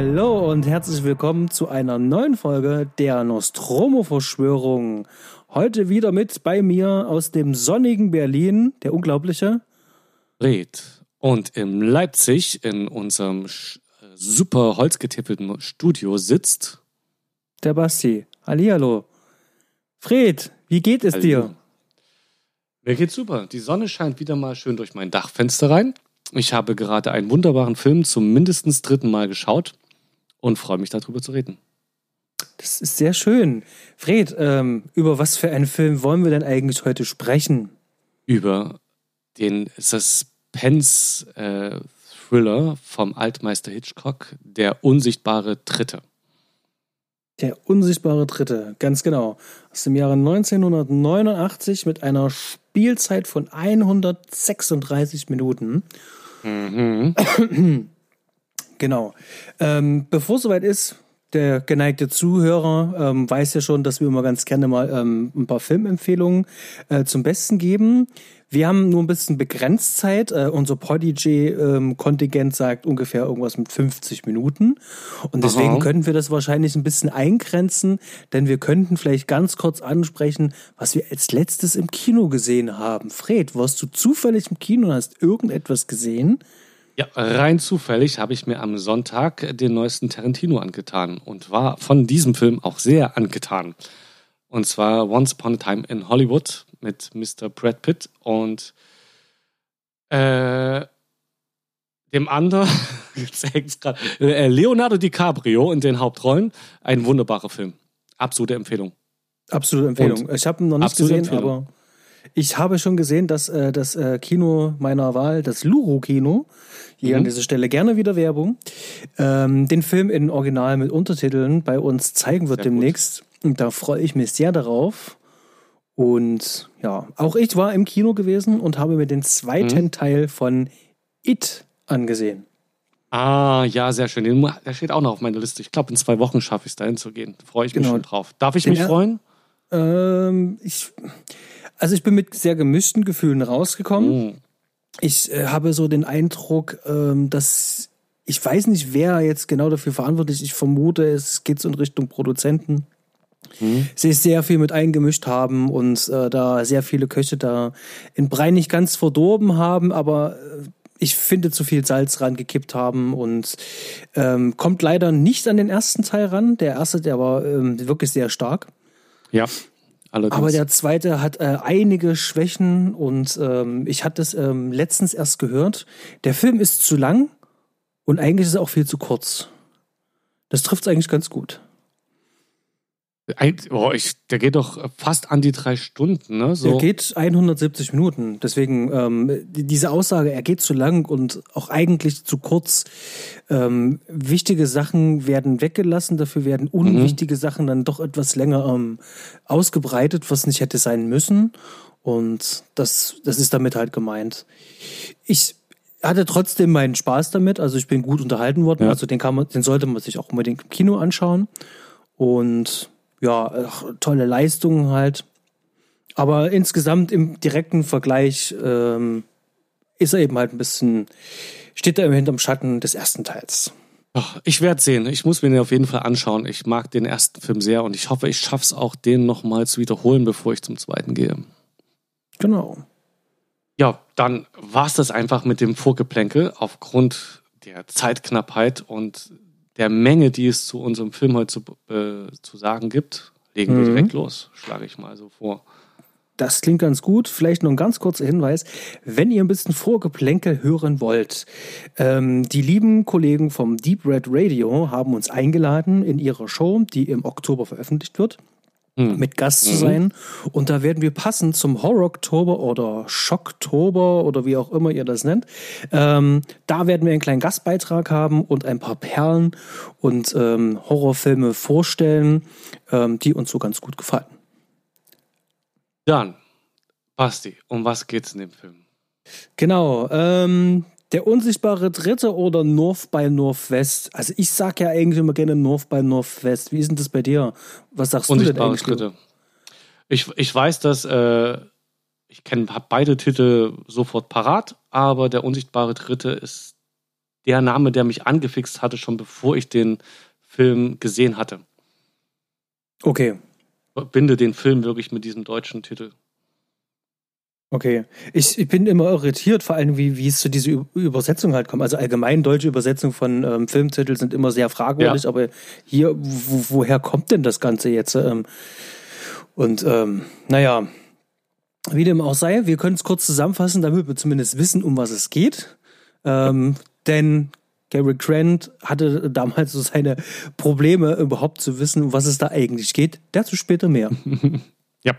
Hallo und herzlich willkommen zu einer neuen Folge der Nostromo-Verschwörung. Heute wieder mit bei mir aus dem sonnigen Berlin, der unglaubliche Red. Und in Leipzig in unserem super holzgetippelten Studio sitzt der Basti. Hallihallo. Fred, wie geht es Hallo. dir? Mir geht's super. Die Sonne scheint wieder mal schön durch mein Dachfenster rein. Ich habe gerade einen wunderbaren Film zum mindestens dritten Mal geschaut und freue mich darüber zu reden. Das ist sehr schön. Fred, ähm, über was für einen Film wollen wir denn eigentlich heute sprechen? Über den Suspense-Thriller äh, vom Altmeister Hitchcock, Der unsichtbare Dritte. Der unsichtbare Dritte, ganz genau. Aus dem Jahre 1989 mit einer Spielzeit von 136 Minuten. Mhm. genau. Ähm, bevor es soweit ist, der geneigte Zuhörer ähm, weiß ja schon, dass wir immer ganz gerne mal ähm, ein paar Filmempfehlungen äh, zum Besten geben. Wir haben nur ein bisschen begrenzt Zeit. Äh, unser Podigy-Kontingent ähm, sagt ungefähr irgendwas mit 50 Minuten. Und deswegen Aha. könnten wir das wahrscheinlich ein bisschen eingrenzen, denn wir könnten vielleicht ganz kurz ansprechen, was wir als letztes im Kino gesehen haben. Fred, warst du zufällig im Kino und hast irgendetwas gesehen? Ja, rein zufällig habe ich mir am Sonntag den neuesten Tarantino angetan und war von diesem Film auch sehr angetan. Und zwar Once Upon a Time in Hollywood mit Mr. Brad Pitt und äh, dem anderen, äh, Leonardo DiCaprio in den Hauptrollen. Ein wunderbarer Film. Absolute Empfehlung. Absolute Empfehlung. Und ich habe ihn noch nicht gesehen, Empfehlung. aber ich habe schon gesehen, dass äh, das äh, Kino meiner Wahl, das Luro-Kino, hier mhm. an dieser Stelle gerne wieder Werbung, ähm, den Film in Original mit Untertiteln bei uns zeigen wird sehr demnächst. Gut. Und da freue ich mich sehr darauf. Und ja, auch ich war im Kino gewesen und habe mir den zweiten mhm. Teil von It angesehen. Ah, ja, sehr schön. Der steht auch noch auf meiner Liste. Ich glaube, in zwei Wochen schaffe ich es dahin zu gehen. Freue ich mich genau. schon drauf. Darf ich den mich freuen? Ähm, ich, also ich bin mit sehr gemischten Gefühlen rausgekommen. Mhm. Ich äh, habe so den Eindruck, ähm, dass ich weiß nicht, wer jetzt genau dafür verantwortlich ist. Ich vermute, es geht so in Richtung Produzenten mhm. sich sehr viel mit eingemischt haben und äh, da sehr viele Köche da in Brei nicht ganz verdorben haben, aber äh, ich finde zu viel Salz rangekippt haben und ähm, kommt leider nicht an den ersten Teil ran. Der erste, der war ähm, wirklich sehr stark. Ja. Allerdings. Aber der zweite hat äh, einige Schwächen und ähm, ich hatte es ähm, letztens erst gehört. Der Film ist zu lang und eigentlich ist er auch viel zu kurz. Das trifft es eigentlich ganz gut. Oh, ich, der geht doch fast an die drei Stunden, ne? So. Der geht 170 Minuten. Deswegen ähm, diese Aussage, er geht zu lang und auch eigentlich zu kurz. Ähm, wichtige Sachen werden weggelassen, dafür werden unwichtige mhm. Sachen dann doch etwas länger ähm, ausgebreitet, was nicht hätte sein müssen. Und das, das ist damit halt gemeint. Ich hatte trotzdem meinen Spaß damit. Also ich bin gut unterhalten worden. Ja. Also den kann man, den sollte man sich auch unbedingt im Kino anschauen. Und ja, tolle Leistungen halt. Aber insgesamt im direkten Vergleich ähm, ist er eben halt ein bisschen, steht er immer hinterm Schatten des ersten Teils. Ach, ich werde sehen. Ich muss mir den auf jeden Fall anschauen. Ich mag den ersten Film sehr und ich hoffe, ich schaffe es auch, den nochmal zu wiederholen, bevor ich zum zweiten gehe. Genau. Ja, dann war es das einfach mit dem Vorgeplänkel aufgrund der Zeitknappheit und der Menge, die es zu unserem Film heute zu, äh, zu sagen gibt, legen mhm. wir direkt los, schlage ich mal so vor. Das klingt ganz gut. Vielleicht noch ein ganz kurzer Hinweis. Wenn ihr ein bisschen Vorgeplänkel hören wollt, ähm, die lieben Kollegen vom Deep Red Radio haben uns eingeladen in ihre Show, die im Oktober veröffentlicht wird mhm. Mit Gast zu mhm. sein. Und da werden wir passend zum Horror-Oktober oder Schocktober oder wie auch immer ihr das nennt. Ähm, da werden wir einen kleinen Gastbeitrag haben und ein paar Perlen und ähm, Horrorfilme vorstellen, ähm, die uns so ganz gut gefallen. Dann, Basti, um was geht's in dem Film? Genau, ähm, der unsichtbare Dritte oder North by Northwest? Also ich sag ja eigentlich immer gerne North by Northwest. Wie ist denn das bei dir? Was sagst du denn eigentlich? Dritte. Ich, ich weiß, dass äh, ich kenne beide Titel sofort parat, aber der unsichtbare Dritte ist der Name, der mich angefixt hatte, schon bevor ich den Film gesehen hatte. Okay. Binde den Film wirklich mit diesem deutschen Titel. Okay. Ich, ich bin immer irritiert, vor allem, wie, wie es zu dieser Übersetzung halt kommt. Also allgemein deutsche Übersetzungen von ähm, Filmtiteln sind immer sehr fragwürdig, ja. aber hier, wo, woher kommt denn das Ganze jetzt? Ähm, und ähm, naja, wie dem auch sei, wir können es kurz zusammenfassen, damit wir zumindest wissen, um was es geht. Ähm, denn Gary Grant hatte damals so seine Probleme, überhaupt zu wissen, um was es da eigentlich geht. Dazu später mehr. ja.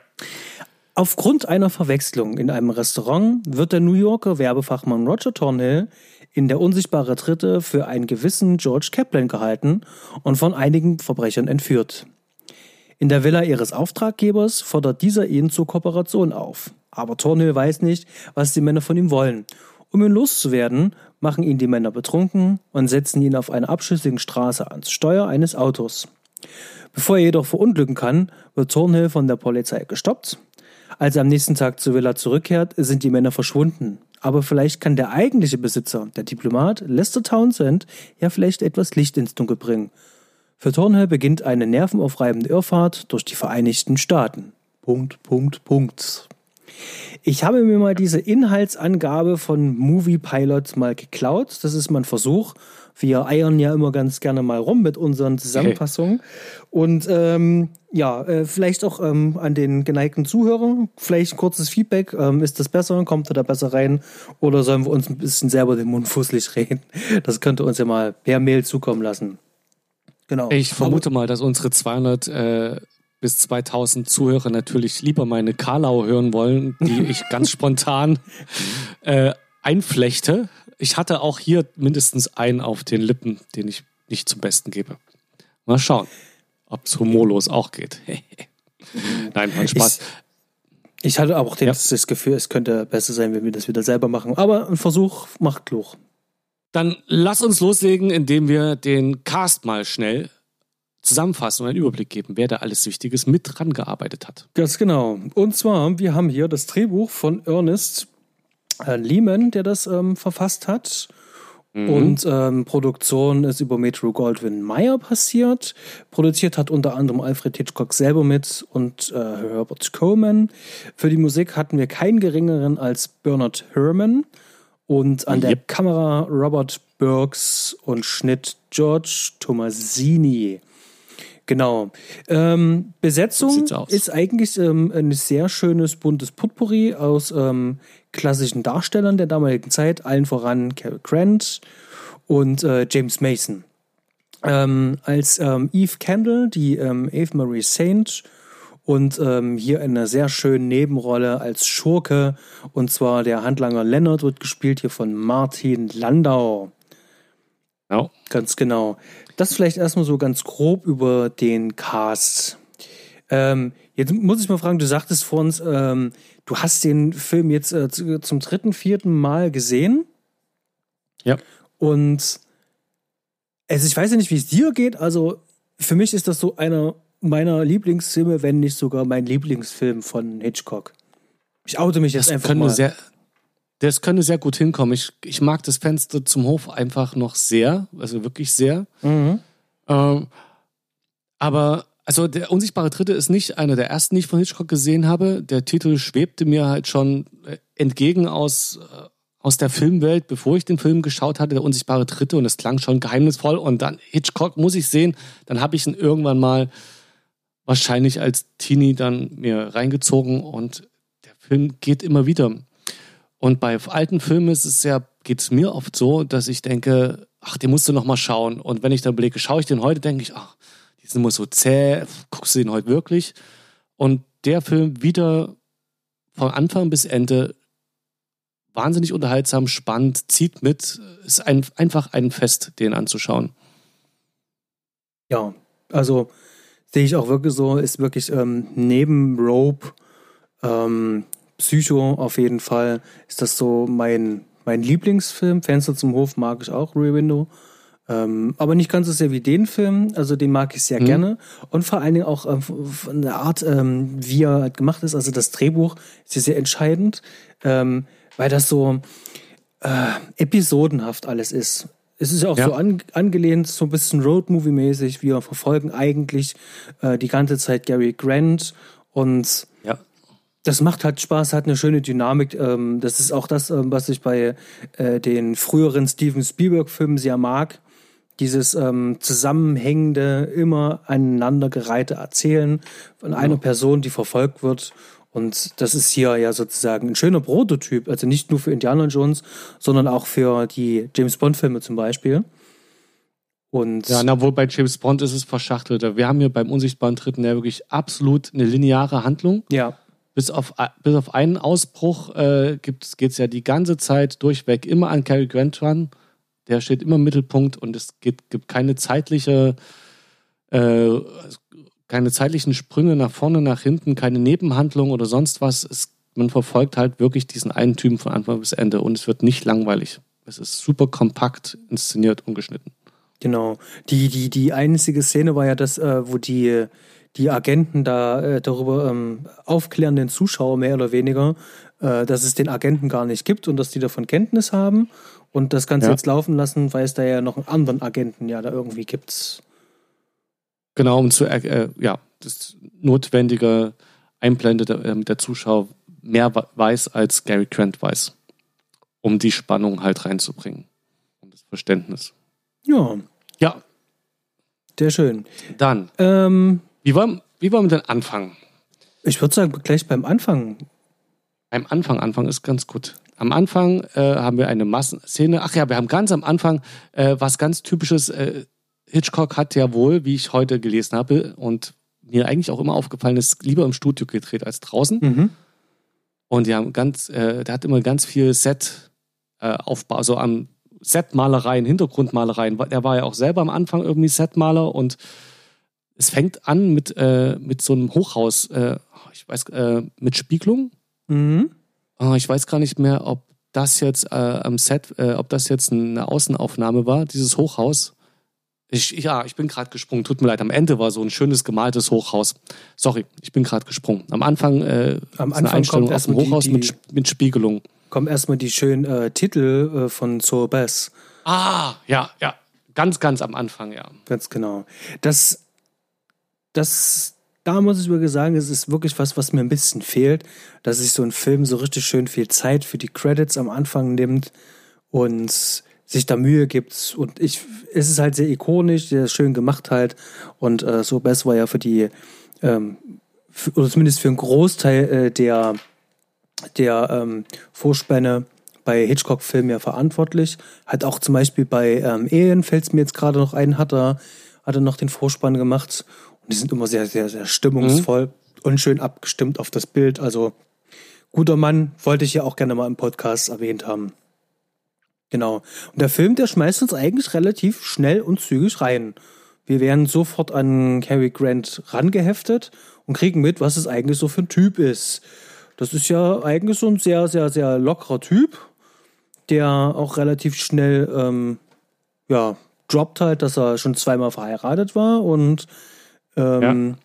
Aufgrund einer Verwechslung in einem Restaurant wird der New Yorker Werbefachmann Roger Thornhill in der unsichtbare Dritte für einen gewissen George Kaplan gehalten und von einigen Verbrechern entführt. In der Villa ihres Auftraggebers fordert dieser ihn zur Kooperation auf. Aber Thornhill weiß nicht, was die Männer von ihm wollen. Um ihn loszuwerden, machen ihn die Männer betrunken und setzen ihn auf einer abschüssigen Straße ans Steuer eines Autos. Bevor er jedoch verunglücken kann, wird Thornhill von der Polizei gestoppt. Als er am nächsten Tag zur Villa zurückkehrt, sind die Männer verschwunden. Aber vielleicht kann der eigentliche Besitzer, der Diplomat Lester Townsend, ja vielleicht etwas Licht ins Dunkel bringen. Für Thornhill beginnt eine nervenaufreibende Irrfahrt durch die Vereinigten Staaten. Punkt, Punkt, Punkt. Ich habe mir mal diese Inhaltsangabe von Movie Pilot mal geklaut. Das ist mein Versuch. Wir eiern ja immer ganz gerne mal rum mit unseren Zusammenfassungen. Okay. Und ähm, ja, äh, vielleicht auch ähm, an den geneigten Zuhörer, vielleicht ein kurzes Feedback. Ähm, ist das besser? Kommt er da besser rein? Oder sollen wir uns ein bisschen selber den Mund fußlich reden? Das könnte uns ja mal per Mail zukommen lassen. Genau. Ich vermute mal, dass unsere 200 äh, bis 2000 Zuhörer natürlich lieber meine Karlau hören wollen, die ich ganz spontan äh, einflechte. Ich hatte auch hier mindestens einen auf den Lippen, den ich nicht zum Besten gebe. Mal schauen, ob es humorlos auch geht. Nein, mein Spaß. Ich, ich hatte auch den, ja. das Gefühl, es könnte besser sein, wenn wir das wieder selber machen. Aber ein Versuch macht klug. Dann lass uns loslegen, indem wir den Cast mal schnell zusammenfassen und einen Überblick geben, wer da alles Wichtiges mit dran gearbeitet hat. Ganz genau. Und zwar, wir haben hier das Drehbuch von Ernest äh, Lehman, der das ähm, verfasst hat. Mhm. Und ähm, Produktion ist über Metro Goldwyn Mayer passiert. Produziert hat unter anderem Alfred Hitchcock selber mit und äh, Herbert Coleman. Für die Musik hatten wir keinen geringeren als Bernard Herrmann. Und an der Kamera Robert Burks und Schnitt George Tomasini. Genau. Ähm, Besetzung ist eigentlich ähm, ein sehr schönes buntes Potpourri aus ähm, klassischen Darstellern der damaligen Zeit, allen voran Cary Grant und äh, James Mason. Ähm, als ähm, Eve Kendall, die ähm, Eve Marie Saint und ähm, hier eine sehr schöne Nebenrolle als Schurke. Und zwar der Handlanger Leonard wird gespielt hier von Martin Landau. Genau. Ganz genau. Das vielleicht erstmal so ganz grob über den Cast. Ähm, jetzt muss ich mal fragen, du sagtest vor uns, ähm, du hast den Film jetzt äh, zum dritten, vierten Mal gesehen. Ja. Und also ich weiß ja nicht, wie es dir geht. Also für mich ist das so einer meiner Lieblingsfilme, wenn nicht sogar mein Lieblingsfilm von Hitchcock. Ich oute mich jetzt das einfach mal. Sehr, das könnte sehr gut hinkommen. Ich, ich mag das Fenster zum Hof einfach noch sehr, also wirklich sehr. Mhm. Ähm, aber also der unsichtbare Dritte ist nicht einer der ersten, die ich von Hitchcock gesehen habe. Der Titel schwebte mir halt schon äh, entgegen aus, äh, aus der Filmwelt, bevor ich den Film geschaut hatte, der unsichtbare Dritte, und es klang schon geheimnisvoll. Und dann Hitchcock muss ich sehen. Dann habe ich ihn irgendwann mal wahrscheinlich als Teenie dann mir reingezogen und der Film geht immer wieder. Und bei alten Filmen ist es ja, geht es mir oft so, dass ich denke, ach, den musst du noch mal schauen. Und wenn ich dann überlege, schaue ich den heute, denke ich, ach, die sind immer so zäh, guckst du den heute wirklich? Und der Film wieder von Anfang bis Ende wahnsinnig unterhaltsam, spannend, zieht mit, ist ein, einfach ein Fest, den anzuschauen. Ja, also sehe ich auch wirklich so, ist wirklich ähm, neben Rope, ähm, Psycho auf jeden Fall, ist das so mein, mein Lieblingsfilm. Fenster zum Hof mag ich auch, Rear Window. Ähm, aber nicht ganz so sehr wie den Film, also den mag ich sehr mhm. gerne. Und vor allen Dingen auch äh, von der Art, ähm, wie er halt gemacht ist, also das Drehbuch ist sehr, sehr entscheidend, ähm, weil das so äh, episodenhaft alles ist Es ist ja auch ja. so an, angelehnt, so ein bisschen Road-Movie-mäßig. Wir verfolgen eigentlich äh, die ganze Zeit Gary Grant und. Das macht halt Spaß, hat eine schöne Dynamik. Ähm, das ist auch das, ähm, was ich bei äh, den früheren Steven Spielberg-Filmen sehr mag. Dieses ähm, zusammenhängende, immer aneinandergereihte Erzählen von einer Person, die verfolgt wird und das ist hier ja sozusagen ein schöner Prototyp, also nicht nur für Indiana Jones, sondern auch für die James Bond-Filme zum Beispiel. Und ja, na wohl bei James Bond ist es verschachtelter. Wir haben hier beim unsichtbaren Dritten ja wirklich absolut eine lineare Handlung. Ja. Bis auf, bis auf einen Ausbruch äh, geht es ja die ganze Zeit durchweg immer an Cary Grant ran. Der steht immer im Mittelpunkt und es gibt, gibt keine zeitliche äh, keine zeitlichen Sprünge nach vorne, nach hinten, keine Nebenhandlung oder sonst was. Es, man verfolgt halt wirklich diesen einen Typen von Anfang bis Ende und es wird nicht langweilig. Es ist super kompakt inszeniert und geschnitten. Genau. Die, die, die einzige Szene war ja das, äh, wo die, die Agenten da äh, darüber ähm, aufklären, den Zuschauer mehr oder weniger, äh, dass es den Agenten gar nicht gibt und dass die davon Kenntnis haben und das Ganze ja. jetzt laufen lassen, weil es da ja noch einen anderen Agenten ja da irgendwie gibt. Genau, um zu, äh, ja, das notwendige einblendet, damit äh, der Zuschauer mehr weiß, als Gary Grant weiß. Um die Spannung halt reinzubringen. Und das Verständnis. Ja. Ja. Sehr schön. Dann. Ähm, wie, wollen, wie wollen wir denn anfangen? Ich würde sagen, gleich beim Anfang. Beim Anfang, Anfang ist ganz gut. Am Anfang äh, haben wir eine Massenszene. Ach ja, wir haben ganz am Anfang äh, was ganz typisches. Äh, Hitchcock hat ja wohl, wie ich heute gelesen habe und mir eigentlich auch immer aufgefallen ist, lieber im Studio gedreht als draußen. Mhm. Und die haben ganz, äh, der hat immer ganz viel Set äh, Aufbau, also an Setmalereien, Hintergrundmalereien. Er war ja auch selber am Anfang irgendwie Setmaler und es fängt an mit, äh, mit so einem Hochhaus, äh, ich weiß, äh, mit Spiegelung. Mhm. Oh, ich weiß gar nicht mehr, ob das jetzt äh, am Set, äh, ob das jetzt eine Außenaufnahme war, dieses Hochhaus. Ich, ja, ich bin gerade gesprungen. Tut mir leid. Am Ende war so ein schönes gemaltes Hochhaus. Sorry, ich bin gerade gesprungen. Am Anfang, äh, Am Anfang eine Einstellung aus dem Hochhaus die, die, mit, mit Spiegelung. Kommen erstmal die schönen äh, Titel von Soul Bass. Ah, ja, ja. Ganz, ganz am Anfang, ja. Ganz genau. Das, das, da muss ich wirklich sagen, es ist wirklich was, was mir ein bisschen fehlt, dass sich so ein Film so richtig schön viel Zeit für die Credits am Anfang nimmt und sich da Mühe gibt. Und ich, es ist halt sehr ikonisch, sehr schön gemacht halt. Und äh, so Best war ja für die, ähm, für, oder zumindest für einen Großteil äh, der, der ähm, Vorspänne bei Hitchcock-Filmen ja verantwortlich. Hat auch zum Beispiel bei ähm, Ehen, fällt es mir jetzt gerade noch ein, hat er, hat er noch den Vorspann gemacht. Und die sind immer sehr, sehr, sehr stimmungsvoll mhm. und schön abgestimmt auf das Bild. Also guter Mann, wollte ich ja auch gerne mal im Podcast erwähnt haben. Genau. Und der Film, der schmeißt uns eigentlich relativ schnell und zügig rein. Wir werden sofort an Cary Grant rangeheftet und kriegen mit, was es eigentlich so für ein Typ ist. Das ist ja eigentlich so ein sehr, sehr, sehr lockerer Typ, der auch relativ schnell, ähm, ja, droppt halt, dass er schon zweimal verheiratet war und ähm, ja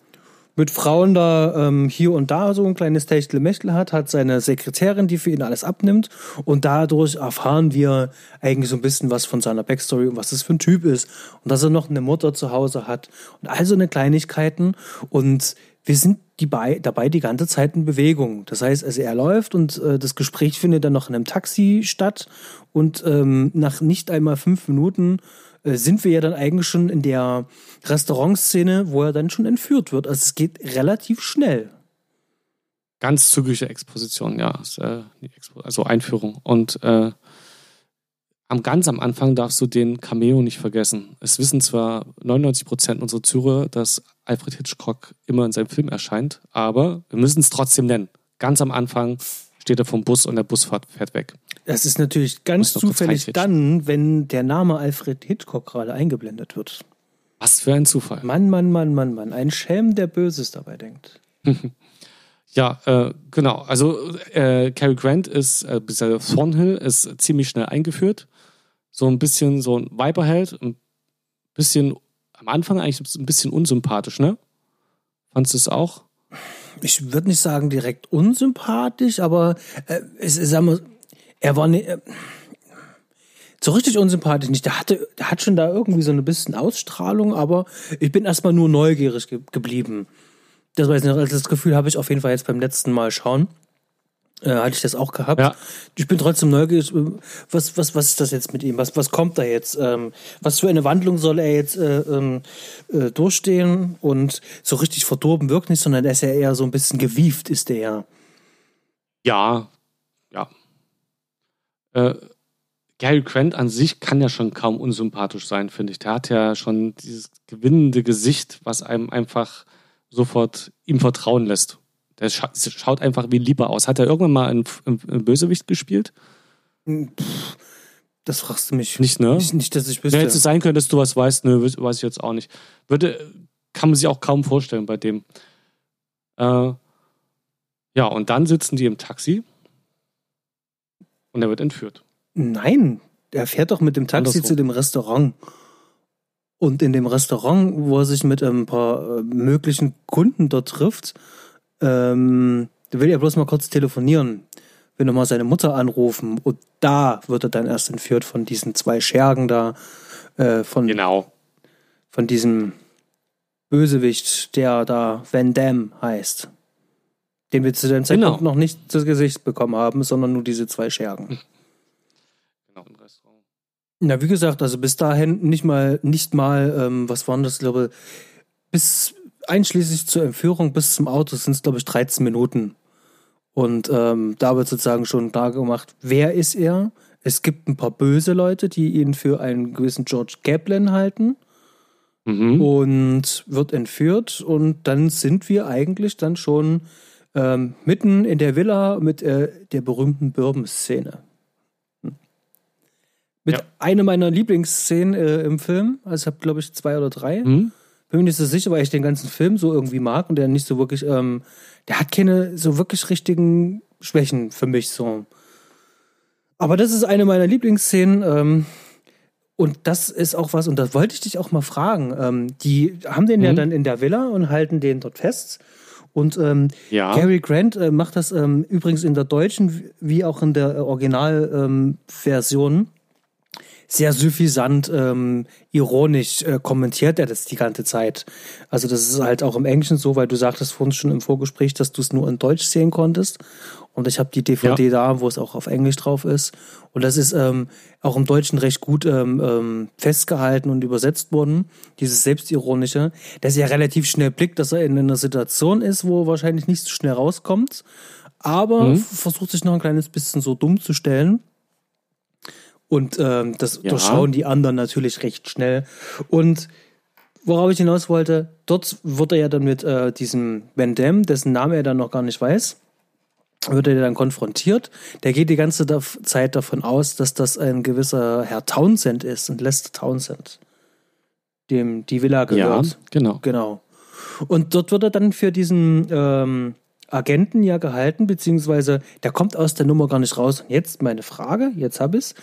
mit Frauen da ähm, hier und da so ein kleines Techtelmechtel hat, hat seine Sekretärin, die für ihn alles abnimmt. Und dadurch erfahren wir eigentlich so ein bisschen was von seiner Backstory und was das für ein Typ ist. Und dass er noch eine Mutter zu Hause hat und all so eine Kleinigkeiten. Und wir sind die bei, dabei die ganze Zeit in Bewegung. Das heißt, also er läuft und äh, das Gespräch findet dann noch in einem Taxi statt. Und ähm, nach nicht einmal fünf Minuten sind wir ja dann eigentlich schon in der Restaurantszene, wo er dann schon entführt wird. Also es geht relativ schnell. Ganz zügige Exposition, ja. Also Einführung. Und äh, am ganz am Anfang darfst du den Cameo nicht vergessen. Es wissen zwar 99 Prozent unserer Zuhörer, dass Alfred Hitchcock immer in seinem Film erscheint, aber wir müssen es trotzdem nennen. Ganz am Anfang steht er vom Bus und der Bus fährt weg. Das ist natürlich ganz zufällig dann, wenn der Name Alfred Hitchcock gerade eingeblendet wird. Was für ein Zufall. Mann, Mann, Mann, Mann, Mann. Ein Schelm, der Böses dabei denkt. ja, äh, genau. Also äh, Cary Grant ist, äh, Thornhill ist ziemlich schnell eingeführt. So ein bisschen so ein Weiberheld, ein bisschen am Anfang eigentlich ein bisschen unsympathisch, ne? Fandest du es auch? Ich würde nicht sagen direkt unsympathisch, aber äh, es, sag mal, er war ne, so richtig unsympathisch nicht. Der hatte, der hat schon da irgendwie so ein bisschen Ausstrahlung, aber ich bin erstmal nur neugierig ge geblieben. Das weiß ich nicht, also das Gefühl habe ich auf jeden Fall jetzt beim letzten Mal schauen. Äh, hatte ich das auch gehabt. Ja. Ich bin trotzdem neugierig. Was, was, was ist das jetzt mit ihm? Was, was kommt da jetzt? Ähm, was für eine Wandlung soll er jetzt äh, ähm, äh, durchstehen? Und so richtig verdorben wirkt nicht, sondern er ist ja eher so ein bisschen gewieft, ist der ja. Ja, ja. Äh, Gary Grant an sich kann ja schon kaum unsympathisch sein, finde ich. Der hat ja schon dieses gewinnende Gesicht, was einem einfach sofort ihm vertrauen lässt. Der scha schaut einfach wie lieber aus. Hat er irgendwann mal einen, einen Bösewicht gespielt? Das fragst du mich. Nicht, ne? Nicht, nicht dass ich wüsste. Hätte es sein können, dass du was weißt, ne, weiß ich jetzt auch nicht. Würde, kann man sich auch kaum vorstellen bei dem. Äh, ja, und dann sitzen die im Taxi und er wird entführt. Nein, er fährt doch mit dem Taxi Andersrum. zu dem Restaurant. Und in dem Restaurant, wo er sich mit ein paar äh, möglichen Kunden dort trifft, ähm, da will er bloß mal kurz telefonieren, will nochmal seine Mutter anrufen. Und da wird er dann erst entführt von diesen zwei Schergen da, äh, von, Genau. von diesem Bösewicht, der da Van Damme heißt. Den wir zu dem Zeitpunkt Genau. noch nicht zu Gesicht bekommen haben, sondern nur diese zwei Schergen. genau im Restaurant. Na, wie gesagt, also bis dahin nicht mal, nicht mal, ähm, was waren das, glaube bis einschließlich zur Entführung bis zum Auto sind es, glaube ich, 13 Minuten. Und ähm, da wird sozusagen schon klar gemacht, wer ist er? Es gibt ein paar böse Leute, die ihn für einen gewissen George Kaplan halten Mhm. und wird entführt. Und dann sind wir eigentlich dann schon ähm, mitten in der Villa mit äh, der berühmten Bourbon-Szene. Hm. Mit Ja. einer meiner Lieblingsszenen äh, im Film. Also ich habe, glaube ich, zwei oder drei. Mhm. Bin mir nicht so sicher, weil ich den ganzen Film so irgendwie mag und der nicht so wirklich, ähm, der hat keine so wirklich richtigen Schwächen für mich so. Aber das ist eine meiner Lieblingsszenen. Ähm, und das ist auch was, und das wollte ich dich auch mal fragen. Ähm, die haben den ja Mhm. dann in der Villa und halten den dort fest. Und ähm, Ja. Gary Grant äh, macht das ähm, übrigens in der deutschen wie auch in der äh, Originalversion ähm, Version sehr suffisant, ähm, ironisch äh, kommentiert er das die ganze Zeit. Also das ist halt auch im Englischen so, weil du sagtest vorhin schon im Vorgespräch, dass du es nur in Deutsch sehen konntest. Und ich habe die DVD da, wo es auch auf Englisch drauf ist. Und das ist ähm, auch im Deutschen recht gut ähm, ähm, festgehalten und übersetzt worden. Dieses Selbstironische, dass er relativ schnell blickt, dass er in einer Situation ist, wo er wahrscheinlich nicht so schnell rauskommt. Aber Mhm. versucht sich noch ein kleines bisschen so dumm zu stellen. Und ähm, das Ja. durchschauen die anderen natürlich recht schnell. Und worauf ich hinaus wollte, dort wird er ja dann mit äh, diesem Van Damme, dessen Name er dann noch gar nicht weiß, wird er dann konfrontiert. Der geht die ganze Zeit davon aus, dass das ein gewisser Herr Townsend ist und Lester Townsend, dem die Villa Ja, gehört. genau. Genau. Und dort wird er dann für diesen ähm, Agenten ja gehalten, beziehungsweise der kommt aus der Nummer gar nicht raus. Und jetzt meine Frage, jetzt hab ich's.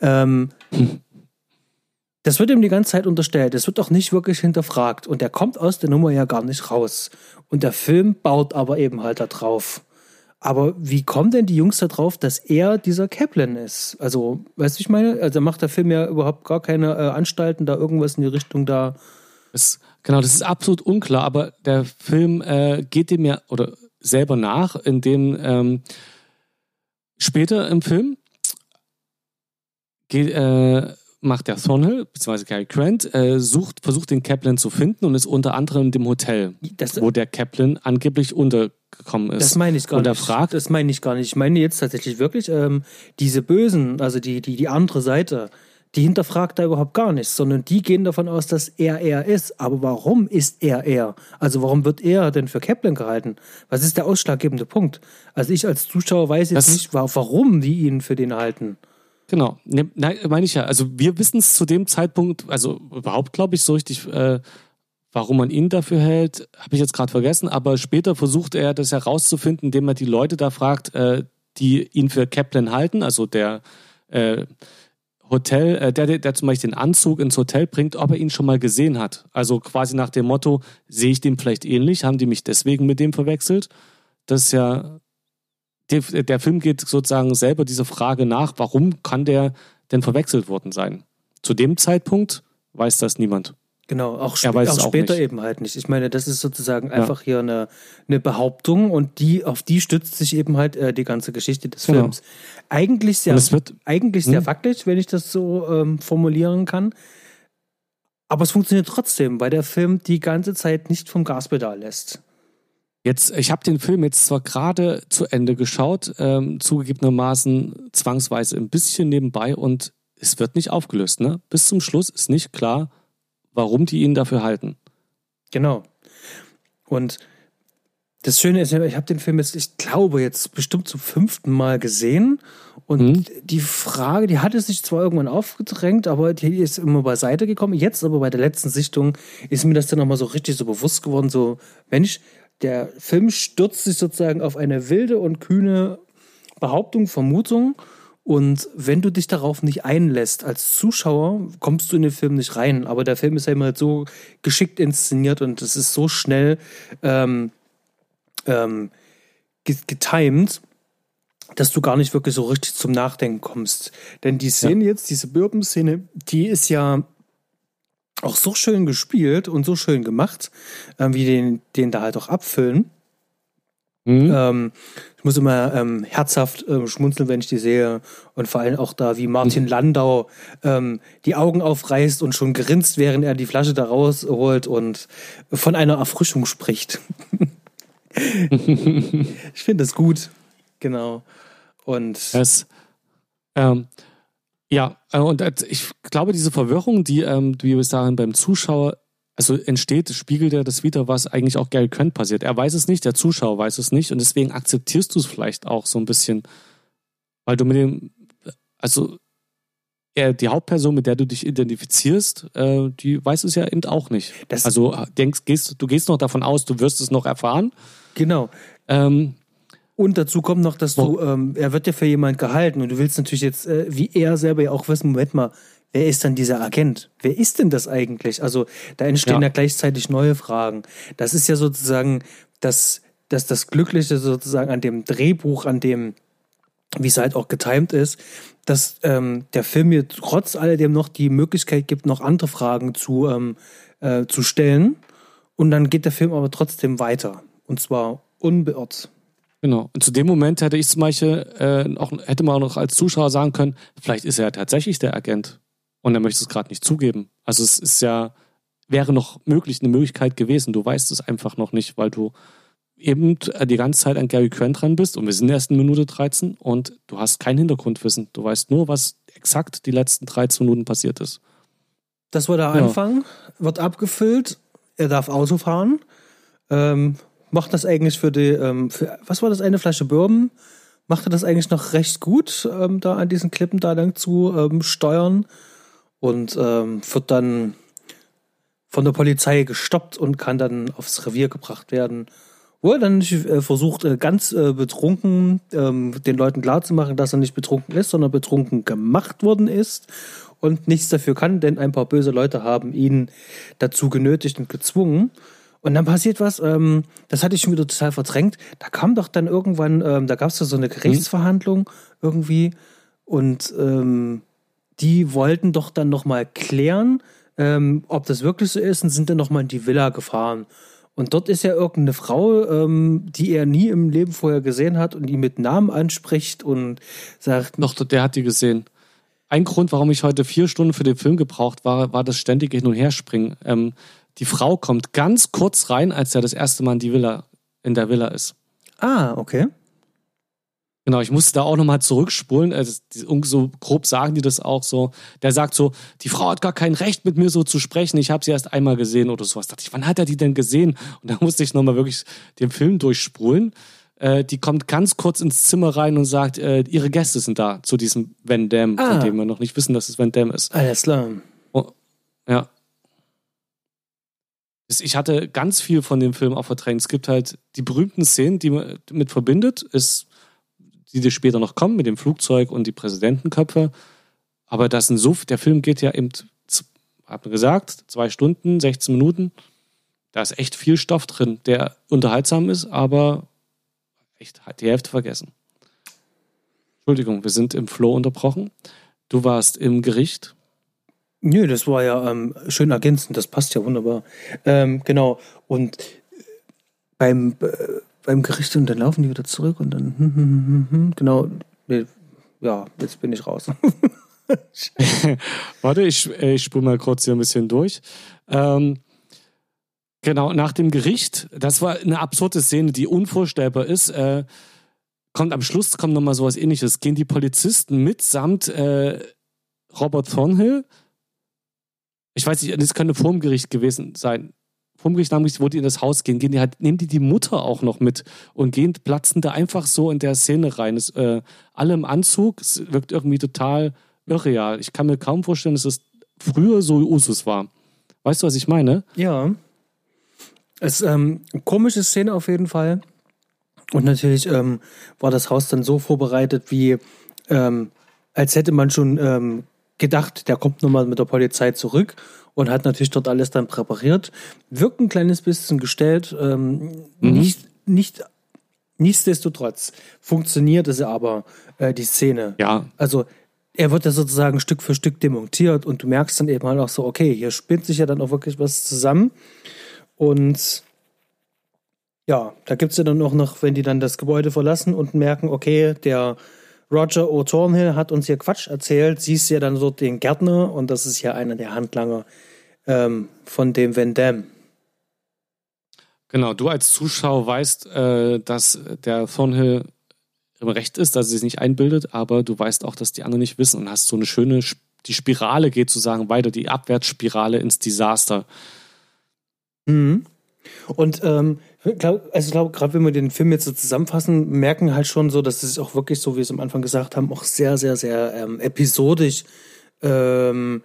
Ähm, das wird ihm die ganze Zeit unterstellt. Es wird auch nicht wirklich hinterfragt. Und er kommt aus der Nummer ja gar nicht raus. Und der Film baut aber eben halt da drauf. Aber wie kommen denn die Jungs da drauf, dass er dieser Kaplan ist? Also, weißt du, ich meine, also macht der Film ja überhaupt gar keine äh, Anstalten, da irgendwas in die Richtung da. Das, genau, das ist absolut unklar, aber der Film äh, geht dem ja oder selber nach, indem ähm, später im Film geht, äh, macht der Thornhill, beziehungsweise Gary Grant, äh, sucht, versucht den Kaplan zu finden und ist unter anderem in dem Hotel, Das, wo der Kaplan angeblich untergekommen ist. Das meine ich gar Und er nicht. fragt- das meine ich gar nicht. Ich meine jetzt tatsächlich wirklich ähm, diese Bösen, also die, die, die andere Seite, die hinterfragt da überhaupt gar nichts, sondern die gehen davon aus, dass er er ist. Aber warum ist er er? Also warum wird er denn für Kaplan gehalten? Was ist der ausschlaggebende Punkt? Also ich als Zuschauer weiß jetzt Das- nicht, wa- warum die ihn für den halten. Genau, ne, nein, meine ich ja. Also wir wissen es zu dem Zeitpunkt, also überhaupt glaube ich so richtig, äh, warum man ihn dafür hält, habe ich jetzt gerade vergessen. Aber später versucht er das herauszufinden, indem er die Leute da fragt, äh, die ihn für Kaplan halten, also der äh, Hotel, äh, der, der, zum Beispiel den Anzug ins Hotel bringt, ob er ihn schon mal gesehen hat. Also quasi nach dem Motto, sehe ich dem vielleicht ähnlich? Haben die mich deswegen mit dem verwechselt? Das ist ja der, der Film geht sozusagen selber diese Frage nach, warum kann der denn verwechselt worden sein? Zu dem Zeitpunkt weiß das niemand. Genau, auch, sp auch, auch später nicht. eben halt nicht. Ich meine, das ist sozusagen einfach ja. hier eine, eine Behauptung und die, auf die stützt sich eben halt äh, die ganze Geschichte des genau. Films. Eigentlich sehr, wird, eigentlich sehr hm? wackelig, wenn ich das so ähm, formulieren kann. Aber es funktioniert trotzdem, weil der Film die ganze Zeit nicht vom Gaspedal lässt. Jetzt, ich habe den Film jetzt zwar gerade zu Ende geschaut, ähm, zugegebenermaßen zwangsweise ein bisschen nebenbei und es wird nicht aufgelöst. Ne? Bis zum Schluss ist nicht klar, warum die ihn dafür halten. Genau. Und das Schöne ist, ich habe den Film jetzt, ich glaube, jetzt bestimmt zum fünften Mal gesehen. Und mhm. die Frage, die hatte sich zwar irgendwann aufgedrängt, aber die ist immer beiseite gekommen. Jetzt aber bei der letzten Sichtung ist mir das dann nochmal so richtig so bewusst geworden, so, Mensch, der Film stürzt sich sozusagen auf eine wilde und kühne Behauptung, Vermutung und wenn du dich darauf nicht einlässt als Zuschauer, kommst du in den Film nicht rein. Aber der Film ist ja immer so geschickt inszeniert und es ist so schnell ähm, ähm, getimed, dass du gar nicht wirklich so richtig zum Nachdenken kommst. Denn die Szene ja. jetzt, diese Birben-Szene, die ist ja auch so schön gespielt und so schön gemacht, äh, wie den, den da halt auch abfüllen. Mhm. Ähm, ich muss immer ähm, herzhaft ähm, schmunzeln, wenn ich die sehe. Und vor allem auch da, wie Martin. Landau ähm, die Augen aufreißt und schon grinst, während er die Flasche da rausholt und von einer Erfrischung spricht. ich finde das gut. Genau. Und. Es, ähm, ja, äh, und äh, ich glaube, diese Verwirrung, die, ähm, wie wir sagen, beim Zuschauer also entsteht, spiegelt er das wieder, was eigentlich auch Gary Quent passiert. Er weiß es nicht, der Zuschauer weiß es nicht und deswegen akzeptierst du es vielleicht auch so ein bisschen, weil du mit dem, also er, die Hauptperson, mit der du dich identifizierst, äh, die weiß es ja eben auch nicht. Das also denkst, gehst, du gehst noch davon aus, du wirst es noch erfahren. Genau. Ähm, und dazu kommt noch, dass du, ähm, er wird ja für jemand gehalten und du willst natürlich jetzt, äh, wie er selber ja auch wissen, Moment mal, wer ist dann dieser Agent? Wer ist denn das eigentlich? Also da entstehen ja, ja gleichzeitig neue Fragen. Das ist ja sozusagen das, das, das Glückliche sozusagen an dem Drehbuch, an dem, wie es halt auch getimt ist, dass ähm, der Film mir trotz alledem noch die Möglichkeit gibt, noch andere Fragen zu, ähm, äh, zu stellen. Und dann geht der Film aber trotzdem weiter. Und zwar unbeirrt. Genau. Und zu dem Moment hätte ich zum Beispiel äh, auch, hätte man auch noch als Zuschauer sagen können, vielleicht ist er ja tatsächlich der Agent. Und er möchte es gerade nicht zugeben. Also es ist ja, wäre noch möglich, eine Möglichkeit gewesen. Du weißt es einfach noch nicht, weil du eben die ganze Zeit an Gary Quent dran bist und wir sind erst in Minute 13 und du hast kein Hintergrundwissen. Du weißt nur, was exakt die letzten 13 Minuten passiert ist. Das war der Anfang, ja. wird abgefüllt, er darf Auto fahren, ähm, macht das eigentlich für die, ähm, für, was war das, eine Flasche Bourbon? Macht er das eigentlich noch recht gut, ähm, da an diesen Klippen da lang zu ähm, steuern? Und ähm, wird dann von der Polizei gestoppt und kann dann aufs Revier gebracht werden. Wo er dann äh, versucht, äh, ganz äh, betrunken ähm, den Leuten klarzumachen, dass er nicht betrunken ist, sondern betrunken gemacht worden ist und nichts dafür kann, denn ein paar böse Leute haben ihn dazu genötigt und gezwungen. Und dann passiert was, ähm, das hatte ich schon wieder total verdrängt. Da kam doch dann irgendwann, ähm, da gab es so eine Gerichtsverhandlung irgendwie und ähm, die wollten doch dann nochmal klären, ähm, ob das wirklich so ist und sind dann nochmal in die Villa gefahren. Und dort ist ja irgendeine Frau, ähm, die er nie im Leben vorher gesehen hat und ihn mit Namen anspricht und sagt. Doch, der hat die gesehen. Ein Grund, warum ich heute vier Stunden für den Film gebraucht war, war das ständige Hin- und Herspringen. Ähm, die Frau kommt ganz kurz rein, als er das erste Mal in die Villa, in der Villa ist. Ah, okay. Genau, ich musste da auch nochmal zurückspulen. Also, so grob sagen die das auch so. Der sagt so, die Frau hat gar kein Recht, mit mir so zu sprechen. Ich habe sie erst einmal gesehen oder sowas. Da dachte ich, wann hat er die denn gesehen? Und da musste ich nochmal wirklich den Film durchspulen. Äh, die kommt ganz kurz ins Zimmer rein und sagt, äh, ihre Gäste sind da zu diesem Van Damme, ah. von dem wir noch nicht wissen, dass es Van Damme ist. Alles klar. Oh, ja. Ich hatte ganz viel von dem Film auch verdrängt. Es gibt halt die berühmten Szenen, die man mit verbindet, ist die später noch kommen mit dem Flugzeug und die Präsidentenköpfe. Aber das sind so, der Film geht ja eben, hat man gesagt, zwei Stunden, 16 Minuten. Da ist echt viel Stoff drin, der unterhaltsam ist, aber echt die Hälfte vergessen. Entschuldigung, wir sind im Flow unterbrochen. Du warst im Gericht. Nö, das war ja ähm, schön ergänzend, das passt ja wunderbar. Ähm, genau. Und beim, äh, beim Gericht und dann laufen die wieder zurück und dann, hm, hm, hm, hm, genau, nee, ja, jetzt bin ich raus. Warte, ich, ich spule mal kurz hier ein bisschen durch. Ähm, genau, nach dem Gericht, das war eine absurde Szene, die unvorstellbar ist. Äh, kommt am Schluss kommt nochmal sowas ähnliches. Gehen die Polizisten mitsamt äh, Robert Thornhill, ich weiß nicht, das könnte vor dem Gericht gewesen sein. Vor dem Gericht, wo die in das Haus gehen, gehen die halt, nehmen die die Mutter auch noch mit und gehen, platzen da einfach so in der Szene rein. Es, äh, alle im Anzug, es wirkt irgendwie total irreal. Ich kann mir kaum vorstellen, dass es früher so Usus war. Weißt du, was ich meine? Ja. Es ist ähm, eine komische Szene auf jeden Fall. Und natürlich ähm, war das Haus dann so vorbereitet, wie ähm, als hätte man schon ähm, gedacht, der kommt nochmal mit der Polizei zurück und hat natürlich dort alles dann präpariert. Wirkt ein kleines bisschen gestellt, ähm, mhm. nicht, nicht, nichtsdestotrotz funktioniert es aber, äh, die Szene. Ja. Also er wird ja sozusagen Stück für Stück demontiert und du merkst dann eben halt auch so, okay, hier spinnt sich ja dann auch wirklich was zusammen. Und ja, da gibt es ja dann auch noch, wenn die dann das Gebäude verlassen und merken, okay, der Roger O'Thornhill hat uns hier Quatsch erzählt, siehst ja dann so den Gärtner und das ist ja einer der Handlanger ähm, von dem Van Damme. Genau, du als Zuschauer weißt, äh, dass der Thornhill im Recht ist, dass er sich nicht einbildet, aber du weißt auch, dass die anderen nicht wissen und hast so eine schöne, die Spirale geht sozusagen weiter, die Abwärtsspirale ins Desaster. Mhm. Und ähm, glaub, also ich glaube, gerade wenn wir den Film jetzt so zusammenfassen, merken halt schon so, dass es auch wirklich, so wie wir es am Anfang gesagt haben, auch sehr, sehr, sehr ähm, episodisch. Ähm,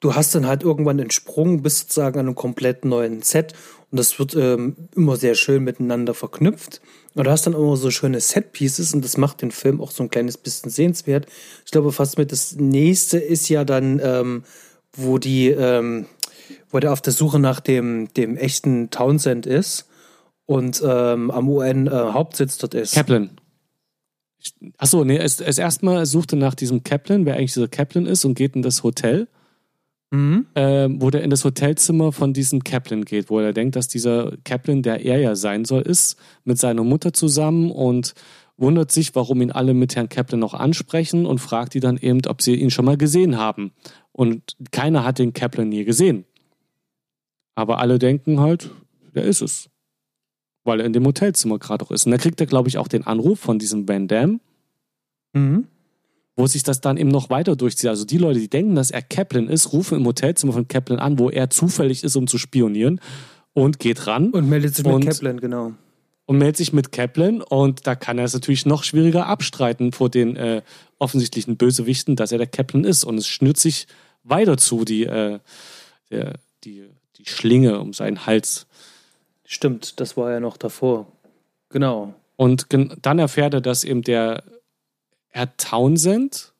du hast dann halt irgendwann den Sprung, bist sozusagen an einem komplett neuen Set und das wird ähm, immer sehr schön miteinander verknüpft. Und du hast dann immer so schöne Set-Pieces und das macht den Film auch so ein kleines bisschen sehenswert. Ich glaube, fast mit das nächste ist ja dann, ähm, wo die, ähm, wo der auf der Suche nach dem, dem echten Townsend ist und ähm, am UN-Hauptsitz äh, dort ist. Kaplan. Achso, nee, es, es erstmal suchte nach diesem Kaplan, wer eigentlich dieser Kaplan ist, und geht in das Hotel. Mhm. Äh, wo der in das Hotelzimmer von diesem Kaplan geht, wo er denkt, dass dieser Kaplan, der er ja sein soll, ist, mit seiner Mutter zusammen und wundert sich, warum ihn alle mit Herrn Kaplan noch ansprechen und fragt die dann eben, ob sie ihn schon mal gesehen haben. Und keiner hat den Kaplan nie gesehen. Aber alle denken halt, der ist es weil er in dem Hotelzimmer gerade auch ist. Und da kriegt er, glaube ich, auch den Anruf von diesem Van Damme, mhm. wo sich das dann eben noch weiter durchzieht. Also die Leute, die denken, dass er Kaplan ist, rufen im Hotelzimmer von Kaplan an, wo er zufällig ist, um zu spionieren und geht ran. Und meldet sich und, mit Kaplan, genau. Und meldet sich mit Kaplan und da kann er es natürlich noch schwieriger abstreiten vor den äh, offensichtlichen Bösewichten, dass er der Kaplan ist. Und es schnürt sich weiter zu, die, äh, der, die, die Schlinge um seinen Hals. Stimmt, das war ja noch davor. Genau. Und dann erfährt er, dass eben der Herr Townsend,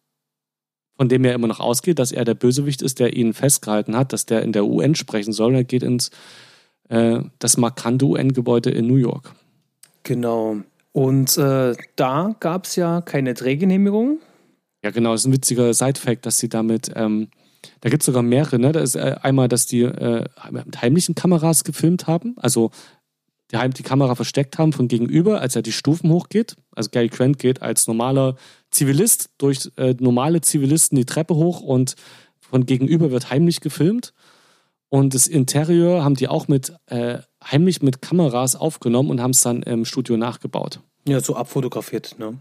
von dem er immer noch ausgeht, dass er der Bösewicht ist, der ihn festgehalten hat, dass der in der UN sprechen soll. Er geht ins äh, das markante UN-Gebäude in New York. Genau. Und äh, da gab es ja keine Drehgenehmigung. Ja, genau. Das ist ein witziger Side-Fact, dass sie damit ähm, da gibt es sogar mehrere. Ne? Da ist äh, einmal, dass die äh, mit heimlichen Kameras gefilmt haben, also die, die Kamera versteckt haben von gegenüber, als er die Stufen hochgeht. Also Gary Grant geht als normaler Zivilist durch äh, normale Zivilisten die Treppe hoch und von gegenüber wird heimlich gefilmt. Und das Interieur haben die auch mit äh, heimlich mit Kameras aufgenommen und haben es dann im Studio nachgebaut. Ja, so abfotografiert, ne?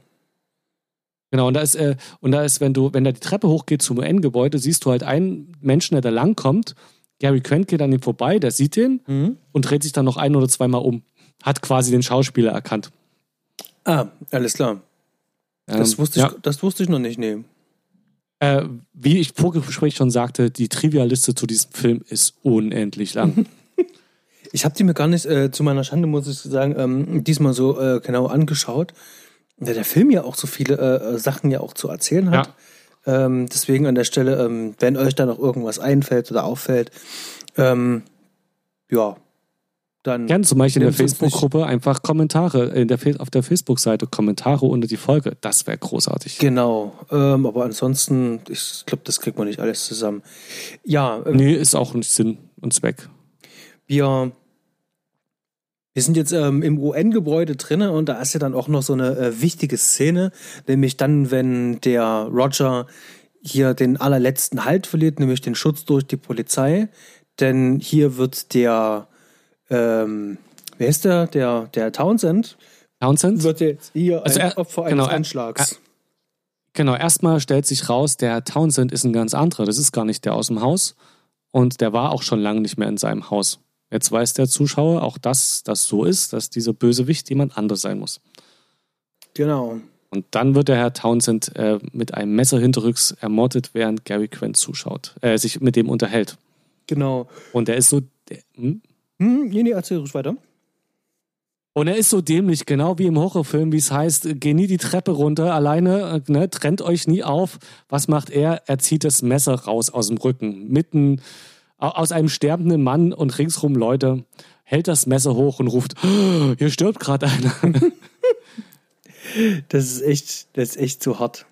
Genau, und da ist, äh, und da ist, wenn du, wenn da die Treppe hochgeht zum UN-Gebäude, siehst du halt einen Menschen, der da langkommt. Gary Quent geht an ihm vorbei, der sieht den mhm. und dreht sich dann noch ein oder zweimal um. Hat quasi den Schauspieler erkannt. Ah, alles klar. Das, ähm, wusste, ich, ja. das wusste ich noch nicht, nee. Äh, wie ich vor Gespräch schon sagte, die Trivialiste zu diesem Film ist unendlich lang. ich habe die mir gar nicht, äh, zu meiner Schande muss ich sagen, ähm, diesmal so äh, genau angeschaut ja, der Film ja auch so viele äh, äh, Sachen ja auch zu erzählen hat. Ja. Ähm, deswegen an der Stelle, ähm, wenn euch da noch irgendwas einfällt oder auffällt, ähm, ja, dann. Gerne zum Beispiel in der. Facebook-Gruppe einfach Kommentare, in der, auf der Facebook-Seite Kommentare unter die Folge. Das wäre großartig. Genau, ähm, aber ansonsten, ich glaube, das kriegt man nicht alles zusammen. Ja, ähm, Nee, ist auch nicht Sinn und Zweck. wir, wir sind jetzt ähm, im UN-Gebäude drinne und da ist ja dann auch noch so eine äh, wichtige Szene, nämlich dann, wenn der Roger hier den allerletzten Halt verliert, nämlich den Schutz durch die Polizei. Denn hier wird der, ähm, wer ist der? Der, der Townsend Townsend? wird jetzt hier Also ein er- Opfer genau, eines er- Anschlags. Genau, erstmal stellt sich raus, der Townsend ist ein ganz anderer. Das ist gar nicht der aus dem Haus. Und der war auch schon lange nicht mehr in seinem Haus. Jetzt weiß der Zuschauer auch, dass das so ist, dass dieser Bösewicht jemand anderes sein muss. genau. Und dann wird der Herr Townsend äh, mit einem Messer hinterrücks ermordet, während Gary Quent zuschaut, äh, sich mit dem unterhält. Genau. Und er ist so, hm? Hm, nee, nee, erzähl ruhig weiter. Und er ist so dämlich, genau wie im Horrorfilm, wie es heißt, geh nie die Treppe runter, alleine, äh, ne, trennt euch nie auf. Was macht er? Er zieht das Messer raus aus dem Rücken, mitten aus einem sterbenden Mann und ringsrum Leute, hält das Messer hoch und ruft, "Oh, hier stirbt gerade einer. Das ist echt, das ist echt so hart.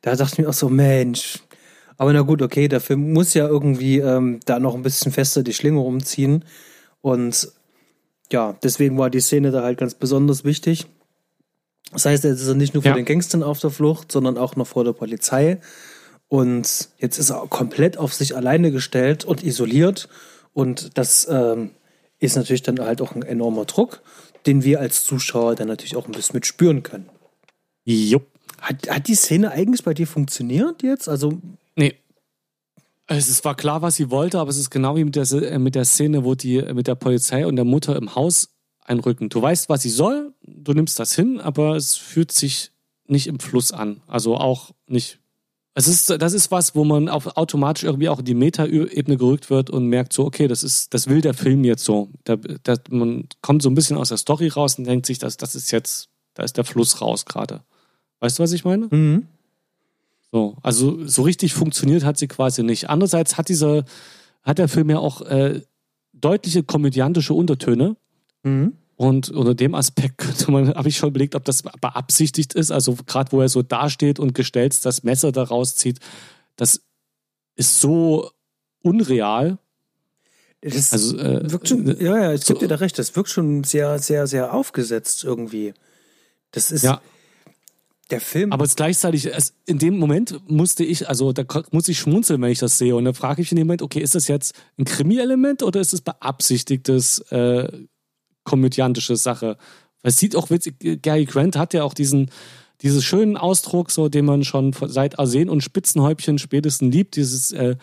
Da dachte ich mir auch so, Mensch. Aber na gut, okay, der Film muss ja irgendwie ähm, da noch ein bisschen fester die Schlinge rumziehen. Und ja, deswegen war die Szene da halt ganz besonders wichtig. Das heißt, jetzt ist er nicht nur vor Ja. den Gangstern auf der Flucht, sondern auch noch vor der Polizei. Und jetzt ist er komplett auf sich alleine gestellt und isoliert. Und das ähm, ist natürlich dann halt auch ein enormer Druck, den wir als Zuschauer dann natürlich auch ein bisschen mitspüren können. Jupp. Hat, hat die Szene eigentlich bei dir funktioniert jetzt? Also, Nee. Es war klar, was sie wollte, aber es ist genau wie mit der, äh, mit der Szene, wo die äh, mit der Polizei und der Mutter im Haus einrücken. Du weißt, was sie soll, du nimmst das hin, aber es fühlt sich nicht im Fluss an. Also auch nicht. Es ist, das ist was, wo man auf automatisch irgendwie auch in die Meta-Ebene gerückt wird und merkt so, okay, das ist, das will der Film jetzt so. Da, da, man kommt so ein bisschen aus der Story raus und denkt sich, das, das ist jetzt, da ist der Fluss raus gerade. Weißt du, was ich meine? mhm. So, also so richtig funktioniert hat sie quasi nicht. Andererseits hat dieser, hat der Film ja auch äh, deutliche komödiantische Untertöne. Mhm. Und unter dem Aspekt könnte man, habe ich schon überlegt, ob das beabsichtigt ist. Also gerade wo er so dasteht und gestelzt das Messer da rauszieht, das ist so unreal. Das Also äh, wirkt schon, äh, ja, ja, ich so- gebe dir da recht, das wirkt schon sehr, sehr, sehr aufgesetzt irgendwie. Das ist ja. der Film. Aber es gleichzeitig, es, in dem Moment musste ich, also da muss ich schmunzeln, wenn ich das sehe. Und dann frage ich in dem Moment, okay, ist das jetzt ein Krimi-Element oder ist es beabsichtigtes, äh, komödiantische Sache? Es sieht auch witzig, Gary Grant hat ja auch diesen, diesen schönen Ausdruck, so, den man schon seit Arsen und Spitzenhäubchen spätestens liebt, dieses, äh,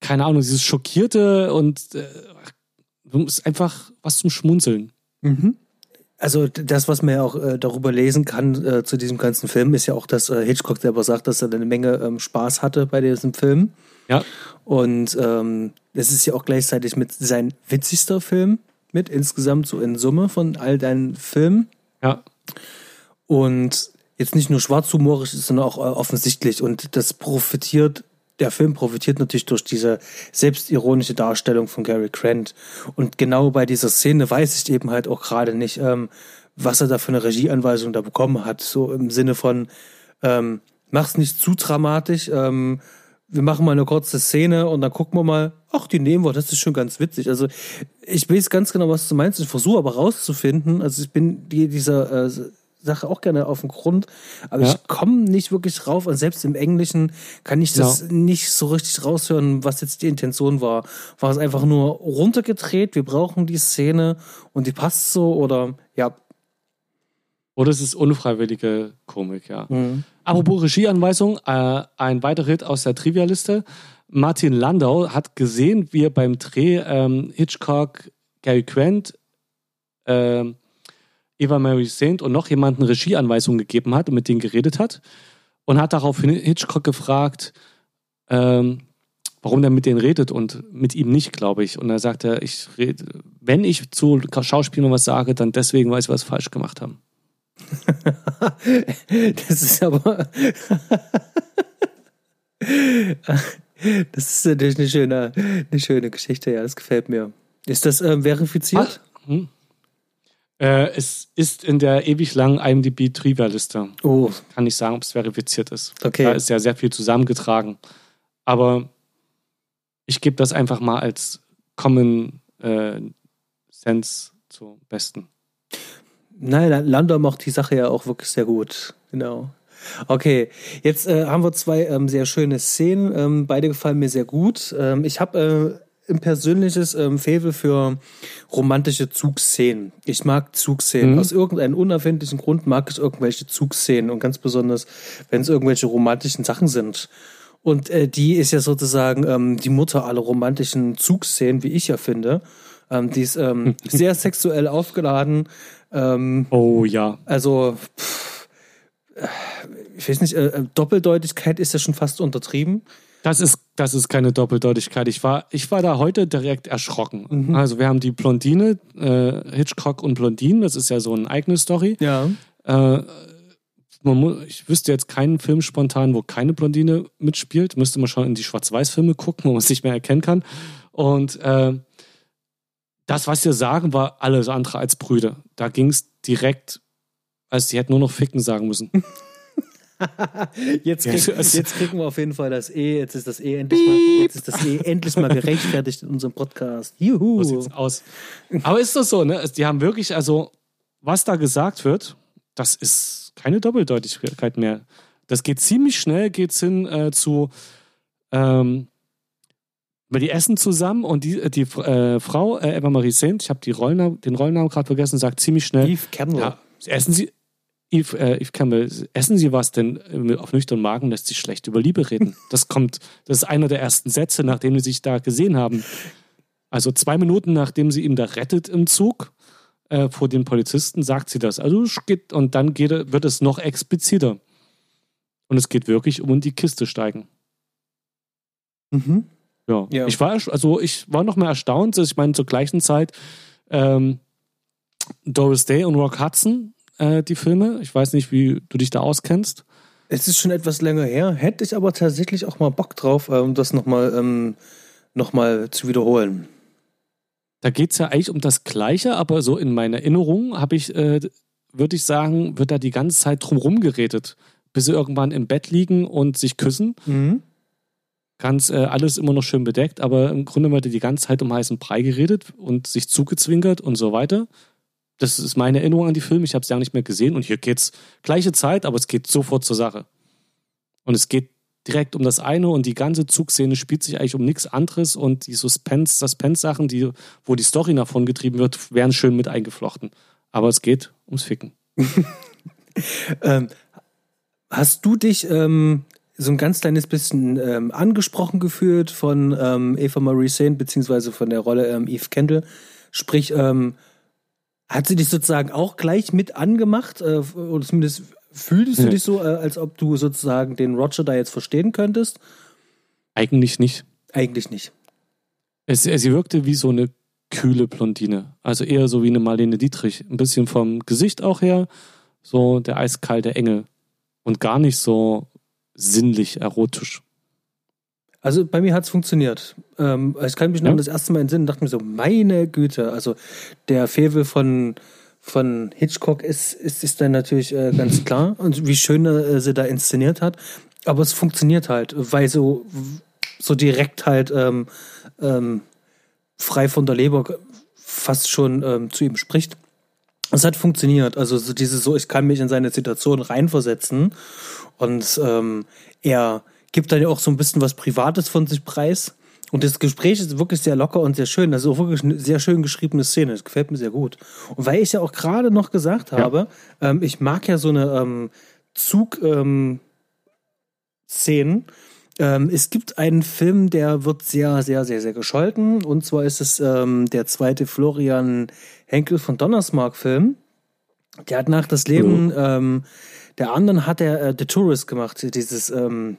keine Ahnung, dieses Schockierte und äh, ist einfach was zum Schmunzeln. Mhm. Also das, was man ja auch äh, darüber lesen kann äh, zu diesem ganzen Film, ist ja auch, dass äh, Hitchcock selber sagt, dass er eine Menge ähm, Spaß hatte bei diesem Film. Ja. Und ähm, das ist ja auch gleichzeitig mit sein witzigster Film mit insgesamt so in Summe von all deinen Filmen. Ja. Und jetzt nicht nur schwarzhumorisch, sondern auch äh, offensichtlich. Und das profitiert, der Film profitiert natürlich durch diese selbstironische Darstellung von Gary Grant. Und genau bei dieser Szene weiß ich eben halt auch gerade nicht, ähm, was er da für eine Regieanweisung da bekommen hat. So im Sinne von, ähm, mach's nicht zu dramatisch, ähm, wir machen mal eine kurze Szene und dann gucken wir mal, ach, die nehmen wir, das ist schon ganz witzig. Also ich weiß ganz genau, was du meinst. Ich versuche aber rauszufinden, also ich bin die, dieser äh, Sache auch gerne auf den Grund, aber Ja. ich komme nicht wirklich drauf und selbst im Englischen kann ich das Ja. nicht so richtig raushören, was jetzt die Intention war. War es einfach nur runtergedreht, wir brauchen die Szene und die passt so oder ja. Oder es ist unfreiwillige Komik, ja. Mhm. Apropos Regieanweisung, äh, ein weiterer Hit aus der Trivia-Liste. Martin Landau hat gesehen, wie er beim Dreh ähm, Hitchcock, Gary Quent, ähm, Eva Mary Saint und noch jemanden Regieanweisungen gegeben hat und mit denen geredet hat. Und hat daraufhin Hitchcock gefragt, ähm, warum der mit denen redet und mit ihm nicht, glaube ich. Und er sagte, ich rede, wenn ich zu Schauspielern was sage, dann deswegen, weil sie was falsch gemacht haben. Das ist aber. das ist natürlich eine schöne, eine schöne Geschichte, ja, das gefällt mir. Ist das äh, verifiziert? Ah, hm. äh, es ist in der ewig langen IMDb Trivia-Liste. Oh. Kann ich sagen, ob es verifiziert ist. Okay. Da ist ja sehr viel zusammengetragen. Aber ich gebe das einfach mal als Common äh, Sense zum Besten. Nein, Landau macht die Sache ja auch wirklich sehr gut. Genau. Okay, jetzt äh, haben wir zwei ähm, sehr schöne Szenen. Ähm, beide gefallen mir sehr gut. Ähm, ich habe äh, ein persönliches ähm, Faible für romantische Zugszenen. Ich mag Zugszenen. Mhm. Aus irgendeinem unerfindlichen Grund mag ich irgendwelche Zugszenen und ganz besonders, wenn es irgendwelche romantischen Sachen sind. Und äh, die ist ja sozusagen ähm, die Mutter aller romantischen Zugszenen, wie ich ja finde. Ähm, die ist ähm, sehr sexuell aufgeladen. Ähm, oh ja. Also, pff, ich weiß nicht, äh, Doppeldeutigkeit ist ja schon fast untertrieben. Das ist, das ist keine Doppeldeutigkeit. Ich war, ich war da heute direkt erschrocken. Mhm. Also wir haben die Blondine, äh, Hitchcock und Blondine, das ist ja so eine eigene Story. Ja. Äh, muss, ich wüsste jetzt keinen Film spontan, wo keine Blondine mitspielt. Müsste man schon in die Schwarz-Weiß-Filme gucken, wo man es nicht mehr erkennen kann. Und äh, das, was sie sagen, war alles andere als Brüder. Da ging es direkt, als sie hätten nur noch Ficken sagen müssen. jetzt, krieg, jetzt kriegen wir auf jeden Fall das E. Jetzt ist das E endlich mal, jetzt ist das E endlich mal gerechtfertigt in unserem Podcast. Juhu. So aus. Aber ist das so, ne? Die haben wirklich, also, was da gesagt wird, das ist keine Doppeldeutigkeit mehr. Das geht ziemlich schnell, geht's hin äh, zu ähm, die essen zusammen und die, die äh, Frau, äh, Eva Marie Saint, ich habe Rollennamen, den Rollennamen gerade vergessen, sagt ziemlich schnell. Eve Campbell. Ja, essen Sie, Eve, äh, Eve Campbell, essen Sie was denn äh, auf nüchternen Magen lässt sich schlecht über Liebe reden. Das kommt, das ist einer der ersten Sätze, nachdem sie sich da gesehen haben. Also zwei Minuten nachdem sie ihn da rettet im Zug äh, vor den Polizisten, sagt sie das. Also geht, und dann geht, wird es noch expliziter. Und es geht wirklich um in die Kiste steigen. Mhm. Ja. ja. Ich war also ich war noch mal erstaunt, dass ich meine zur gleichen Zeit ähm, Doris Day und Rock Hudson äh, die Filme. Ich weiß nicht, wie du dich da auskennst. Es ist schon etwas länger her. Hätte ich aber tatsächlich auch mal Bock drauf, um ähm, das nochmal ähm, noch zu wiederholen. Da geht es ja eigentlich um das Gleiche, aber so in meiner Erinnerung habe ich, äh, würde ich sagen, wird da die ganze Zeit drumherum geredet, bis sie irgendwann im Bett liegen und sich küssen. Mhm. Ganz äh, alles immer noch schön bedeckt, aber im Grunde wird die ganze Zeit um heißen Brei geredet und sich zugezwinkert und so weiter. Das ist meine Erinnerung an die Filme. Ich habe es ja nicht mehr gesehen und hier geht es gleiche Zeit, aber es geht sofort zur Sache. Und es geht direkt um das eine und die ganze Zugszene spielt sich eigentlich um nichts anderes und die Suspense, Suspense-Sachen, die, wo die Story davon getrieben wird, werden schön mit eingeflochten. Aber es geht ums Ficken. ähm, hast du dich ähm, so ein ganz kleines bisschen ähm, angesprochen gefühlt von ähm, Eva Marie Saint, beziehungsweise von der Rolle ähm, Eve Kendall? Sprich, ähm, hat sie dich sozusagen auch gleich mit angemacht? Äh, oder zumindest Fühltest du dich so, äh, als ob du sozusagen den Roger da jetzt verstehen könntest? Eigentlich nicht. Eigentlich nicht. Es, sie wirkte wie so eine kühle Blondine. Also eher so wie eine Marlene Dietrich. Ein bisschen vom Gesicht auch her. So der eiskalte Engel. Und gar nicht so sinnlich erotisch. Also bei mir hat es funktioniert. Ähm, ich kann mich noch ja. das erste Mal entsinnen und dachte mir so, meine Güte, also der Fevel von von Hitchcock ist, ist, ist dann natürlich äh, ganz klar und wie schön äh, sie da inszeniert hat. Aber es funktioniert halt, weil so, so direkt halt ähm, ähm, frei von der Leber fast schon ähm, zu ihm spricht. Es hat funktioniert. Also so dieses so, ich kann mich in seine Situation reinversetzen und ähm, er gibt dann ja auch so ein bisschen was Privates von sich preis und das Gespräch ist wirklich sehr locker und sehr schön. Das ist auch wirklich eine sehr schön geschriebene Szene. Das gefällt mir sehr gut. Und weil ich ja auch gerade noch gesagt habe, ja. ähm, ich mag ja so eine ähm, Zug-Szenen. Ähm, ähm, es gibt einen Film, der wird sehr, sehr, sehr, sehr gescholten. Und zwar ist es ähm, der zweite Florian Henkel von Donnersmark-Film. Der hat nach das Leben mhm. der anderen hat er äh, The Tourist gemacht. Dieses ähm,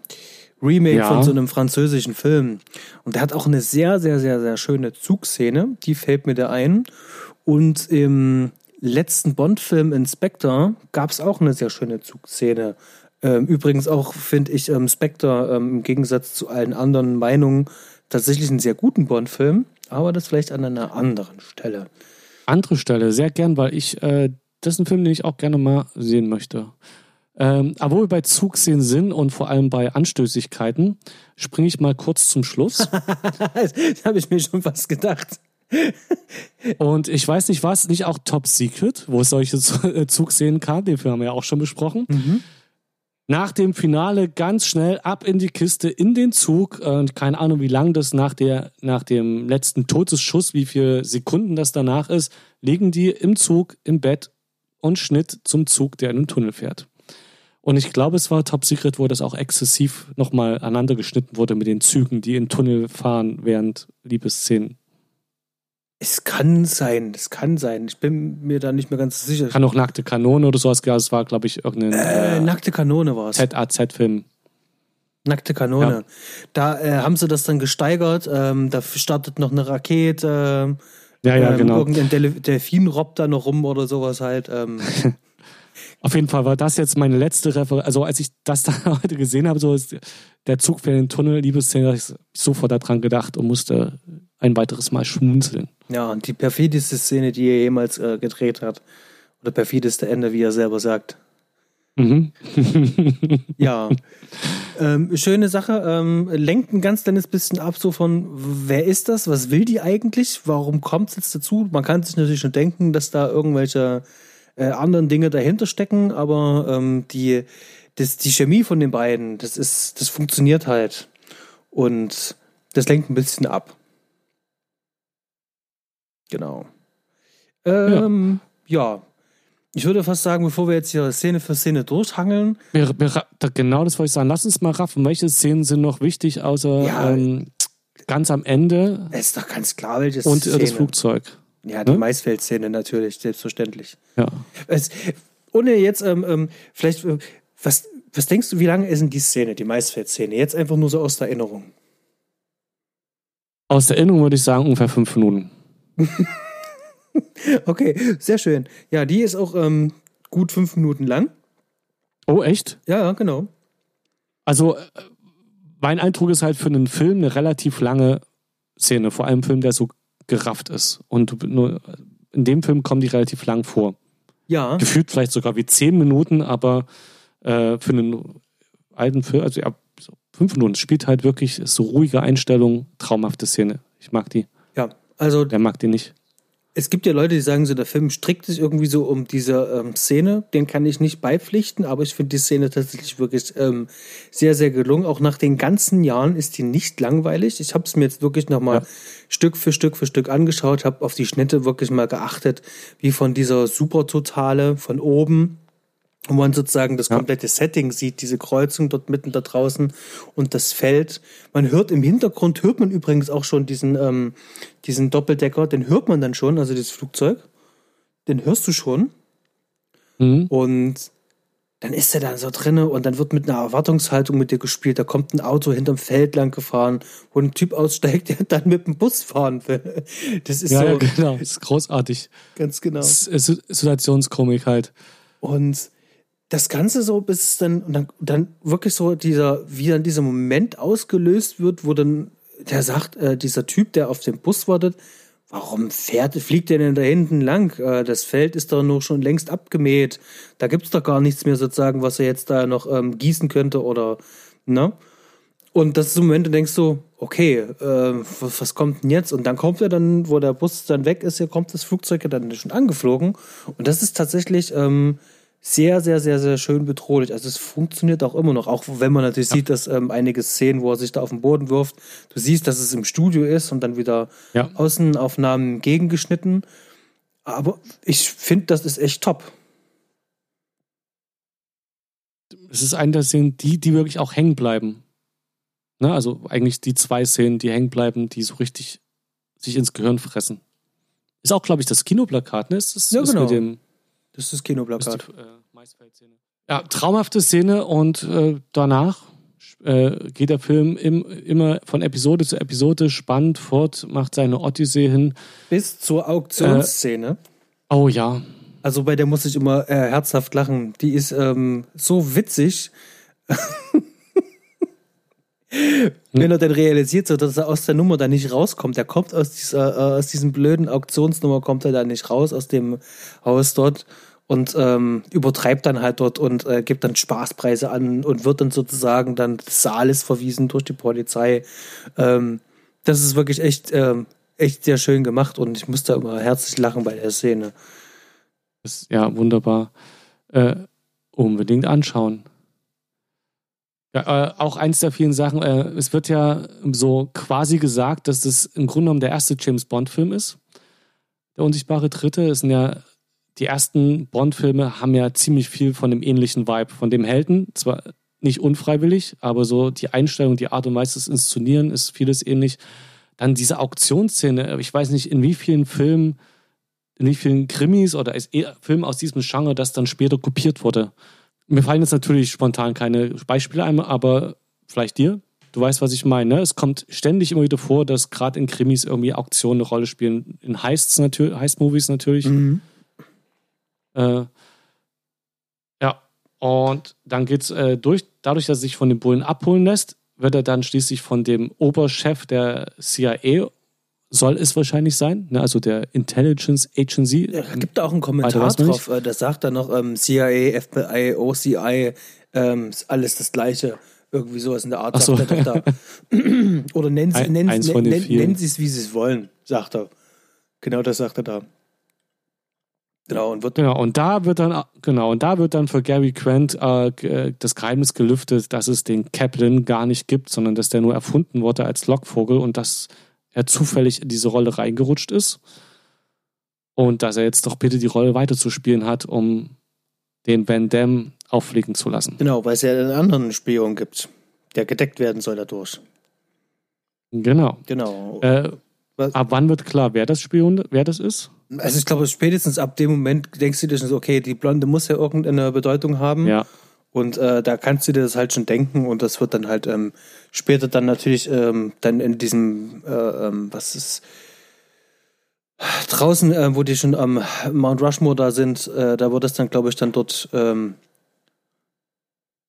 Remake ja. von so einem französischen Film. Und der hat auch eine sehr, sehr, sehr, sehr schöne Zugszene. Die fällt mir da ein. Und im letzten Bond-Film Inspector gab es auch eine sehr schöne Zugszene. Ähm, übrigens auch finde ich ähm, Spectre ähm, im Gegensatz zu allen anderen Meinungen tatsächlich einen sehr guten Bond-Film. Aber das vielleicht an einer anderen Stelle. Andere Stelle, sehr gern, weil ich, äh, das ist ein Film, den ich auch gerne mal sehen möchte. Ähm, aber wo wir bei Zugszenen sind und vor allem bei Anstößigkeiten, springe ich mal kurz zum Schluss. das habe ich mir schon fast gedacht. und ich weiß nicht, was, nicht auch Top Secret, wo es solche äh, Zugszenen kam, den Film haben wir ja auch schon besprochen. Mhm. Nach dem Finale ganz schnell ab in die Kiste, in den Zug. Und keine Ahnung, wie lang das nach, der, nach dem letzten Todesschuss, wie viele Sekunden das danach ist, liegen die im Zug, im Bett und Schnitt zum Zug, der in den Tunnel fährt. Und ich glaube, es war Top Secret, wo das auch exzessiv nochmal aneinander geschnitten wurde mit den Zügen, die in den Tunnel fahren während Liebesszenen. Es kann sein, es kann sein. Ich bin mir da nicht mehr ganz sicher. Kann auch Nackte Kanone oder sowas, es war, glaube ich, irgendein. Äh, äh, Nackte Kanone war es. ZAZ-Film. Nackte Kanone. Ja. Da äh, haben sie das dann gesteigert. Ähm, da startet noch eine Rakete. ja, ja, ähm, genau. Irgendein Delfin robbt da noch rum oder sowas halt. Ähm. Auf jeden Fall war das jetzt meine letzte Referenz. Also als ich das da heute gesehen habe, so ist der Zug für den Tunnel, Liebesszene, habe ich sofort daran gedacht und musste ein weiteres Mal schmunzeln. Ja, und die perfideste Szene, die er jemals äh, gedreht hat. Oder perfideste Ende, wie er selber sagt. Mhm. ja. Ähm, schöne Sache. Ähm, lenkt ein ganz kleines bisschen ab, so von, wer ist das? Was will die eigentlich? Warum kommt es jetzt dazu? Man kann sich natürlich schon denken, dass da irgendwelche äh, anderen Dinge dahinter stecken, aber ähm, die, das, die Chemie von den beiden, das ist, das funktioniert halt. Und das lenkt ein bisschen ab. Genau. Ähm, ja. ja. Ich würde fast sagen, bevor wir jetzt hier Szene für Szene durchhangeln. Wir, wir, genau das wollte ich sagen. Lass uns mal raffen. Welche Szenen sind noch wichtig, außer ja, ähm, ganz am Ende? ist doch ganz klar, welches Und Szene. das Flugzeug. Ja, die ne? Maisfeldszene natürlich, selbstverständlich. Ja. Es, ohne jetzt, ähm, ähm, vielleicht, äh, was, was denkst du, wie lange ist denn die Szene, die Maisfeldszene? Jetzt einfach nur so aus der Erinnerung. Aus der Erinnerung würde ich sagen ungefähr fünf Minuten. okay, sehr schön. Ja, die ist auch ähm, gut fünf Minuten lang. Oh, echt? Ja, genau. Also, äh, mein Eindruck ist halt für einen Film eine relativ lange Szene, vor allem ein Film, der so gerafft ist. Und nur in dem Film kommen die relativ lang vor. Ja. Gefühlt vielleicht sogar wie zehn Minuten, aber äh, für einen alten Film, also ja, so fünf Minuten, spielt halt wirklich so ruhige Einstellung, traumhafte Szene. Ich mag die. Also. Der mag die nicht es gibt ja Leute, die sagen so, der Film strickt sich irgendwie so um diese ähm, Szene. Den kann ich nicht beipflichten, aber ich finde die Szene tatsächlich wirklich ähm, sehr, sehr gelungen. Auch nach den ganzen Jahren ist die nicht langweilig. Ich habe es mir jetzt wirklich nochmal ja. Stück für Stück für Stück angeschaut, habe auf die Schnitte wirklich mal geachtet, wie von dieser Supertotale von oben wo man sozusagen das komplette ja. Setting sieht, diese Kreuzung dort mitten da draußen und das Feld. Man hört im Hintergrund, hört man übrigens auch schon diesen, ähm, diesen Doppeldecker, den hört man dann schon, also das Flugzeug, den hörst du schon. Mhm. Und dann ist er da so drinne und dann wird mit einer Erwartungshaltung mit dir gespielt. Da kommt ein Auto hinterm Feld lang gefahren, wo ein Typ aussteigt, der dann mit dem Bus fahren will. Das ist ja, so. Ja, genau. Das ist großartig. Ganz genau. Situationskomik halt. Und das Ganze so, bis es dann, dann, dann wirklich so dieser, wie dann dieser Moment ausgelöst wird, wo dann der sagt, äh, dieser Typ, der auf dem Bus wartet, warum fährt, fliegt der denn da hinten lang? Äh, das Feld ist doch noch schon längst abgemäht. Da gibt's doch gar nichts mehr sozusagen, was er jetzt da noch ähm, gießen könnte oder, ne? Und das ist so ein Moment, du denkst so, okay, äh, was, was, kommt denn jetzt? Und dann kommt er dann, wo der Bus dann weg ist, hier kommt das Flugzeug ja dann schon angeflogen. Und das ist tatsächlich, ähm, sehr, sehr, sehr, sehr schön bedrohlich. Also es funktioniert auch immer noch, auch wenn man natürlich ja. sieht, dass ähm, einige Szenen, wo er sich da auf den Boden wirft, du siehst, dass es im Studio ist und dann wieder ja. Außenaufnahmen gegengeschnitten. Aber ich finde, das ist echt top. Es ist eine der Szenen, die, die wirklich auch hängen bleiben. Ne? Also eigentlich die zwei Szenen, die hängen bleiben, die so richtig sich ins Gehirn fressen. Ist auch, glaube ich, das Kinoplakat, ne? Ist das, ja, genau. mit dem das ist das Kinoplakat. Die, äh, Ja, traumhafte Szene und äh, danach äh, geht der Film im, immer von Episode zu Episode spannend fort, macht seine Odyssee hin. Bis zur Auktionsszene. oh ja. Also bei der muss ich immer äh, herzhaft lachen. Die ist ähm, so witzig. Wenn er dann realisiert, so, dass er aus der Nummer da nicht rauskommt, der kommt aus dieser, äh, aus diesem blöden Auktionsnummer, kommt er da nicht raus aus dem Haus dort und ähm, übertreibt dann halt dort und äh, gibt dann Spaßpreise an und wird dann sozusagen dann des Saales verwiesen durch die Polizei. Ähm, das ist wirklich echt, ähm, echt sehr schön gemacht und ich musste immer herzlich lachen bei der Szene. Ist, ja, wunderbar. Äh, unbedingt anschauen. Ja, äh, auch eins der vielen Sachen, äh, es wird ja so quasi gesagt, dass das im Grunde genommen der erste James Bond-Film ist. Der unsichtbare Dritte ist ja die ersten Bond-Filme haben ja ziemlich viel von dem ähnlichen Vibe, von dem Helden. Zwar nicht unfreiwillig, aber so die Einstellung, die Art und Weise des Inszenieren ist vieles ähnlich. Dann diese Auktionsszene, ich weiß nicht, in wie vielen Filmen, in wie vielen Krimis oder Filmen aus diesem Genre das dann später kopiert wurde. Mir fallen jetzt natürlich spontan keine Beispiele ein, aber vielleicht dir? Du weißt, was ich meine. Ne? Es kommt ständig immer wieder vor, dass gerade in Krimis irgendwie Auktionen eine Rolle spielen. In Heists natürlich, Heist-Movies natürlich. Mhm. Äh, ja, und dann geht's äh, durch, dadurch, dass er sich von den Bullen abholen lässt, wird er dann schließlich von dem Oberchef der CIA soll es wahrscheinlich sein, ne? also der Intelligence Agency. Ja, gibt auch einen Kommentar drauf, äh, da sagt er noch ähm, CIA, FBI, OCI, ähm, alles das Gleiche. Irgendwie sowas in der Art, so. sagt er doch da. Oder nennen Sie, nennen, nennen Sie es, wie Sie es wollen, sagt er. Genau das sagt er da. Genau, und wird genau, und da wird dann, genau, und da wird dann für Gary Grant äh, äh, das Geheimnis gelüftet, dass es den Kaplan gar nicht gibt, sondern dass der nur erfunden wurde als Lockvogel und dass er zufällig in diese Rolle reingerutscht ist. Und dass er jetzt doch bitte die Rolle weiterzuspielen hat, um den Van Damme auffliegen zu lassen. Genau, weil es ja einen anderen Spion gibt, der gedeckt werden soll dadurch. Genau. Genau. Äh, ab wann wird klar, wer das Spion, wer das ist? Also ich glaube, spätestens ab dem Moment denkst du dir schon so, okay, die Blonde muss ja irgendeine Bedeutung haben. Ja. Und äh, da kannst du dir das halt schon denken und das wird dann halt ähm, später dann natürlich ähm, dann in diesem, äh, ähm, was ist, draußen, äh, wo die schon am Mount Rushmore da sind, äh, da wird es dann, glaube ich, dann dort, ähm,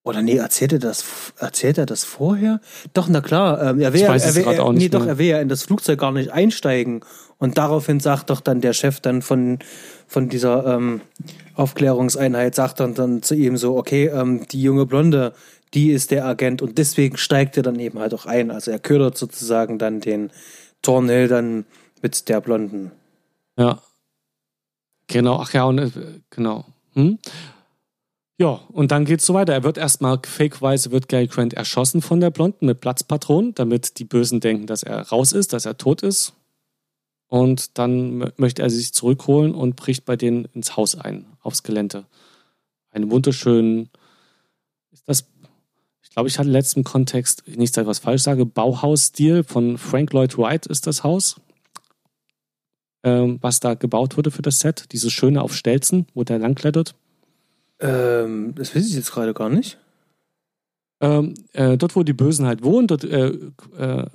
oder nee, erzählt er das, erzählt er das vorher? Doch, na klar, ähm, er will, er will, er, nee, doch, er will ja in das Flugzeug gar nicht einsteigen und daraufhin sagt doch dann der Chef dann von, von dieser ähm, Aufklärungseinheit, sagt dann, dann zu ihm so, okay, ähm, die junge Blonde, die ist der Agent und deswegen steigt er dann eben halt auch ein. Also er ködert sozusagen dann den Thornhill dann mit der Blonden. Ja. Genau, ach ja, und äh, genau. Hm? Ja, und dann geht's so weiter. Er wird erstmal fakeweise wird Gary Grant erschossen von der Blonden mit Platzpatronen, damit die Bösen denken, dass er raus ist, dass er tot ist. Und dann möchte er sich zurückholen und bricht bei denen ins Haus ein, aufs Gelände. Einen wunderschönen, ist das, ich glaube, ich hatte im letzten Kontext, nicht, dass ich was falsch sage, Bauhausstil von Frank Lloyd Wright ist das Haus, ähm, was da gebaut wurde für das Set. Dieses schöne auf Stelzen, wo der langklettert. Ähm, das weiß ich jetzt gerade gar nicht. Ähm, äh, dort, wo die Bösen halt wohnen, dort äh, äh,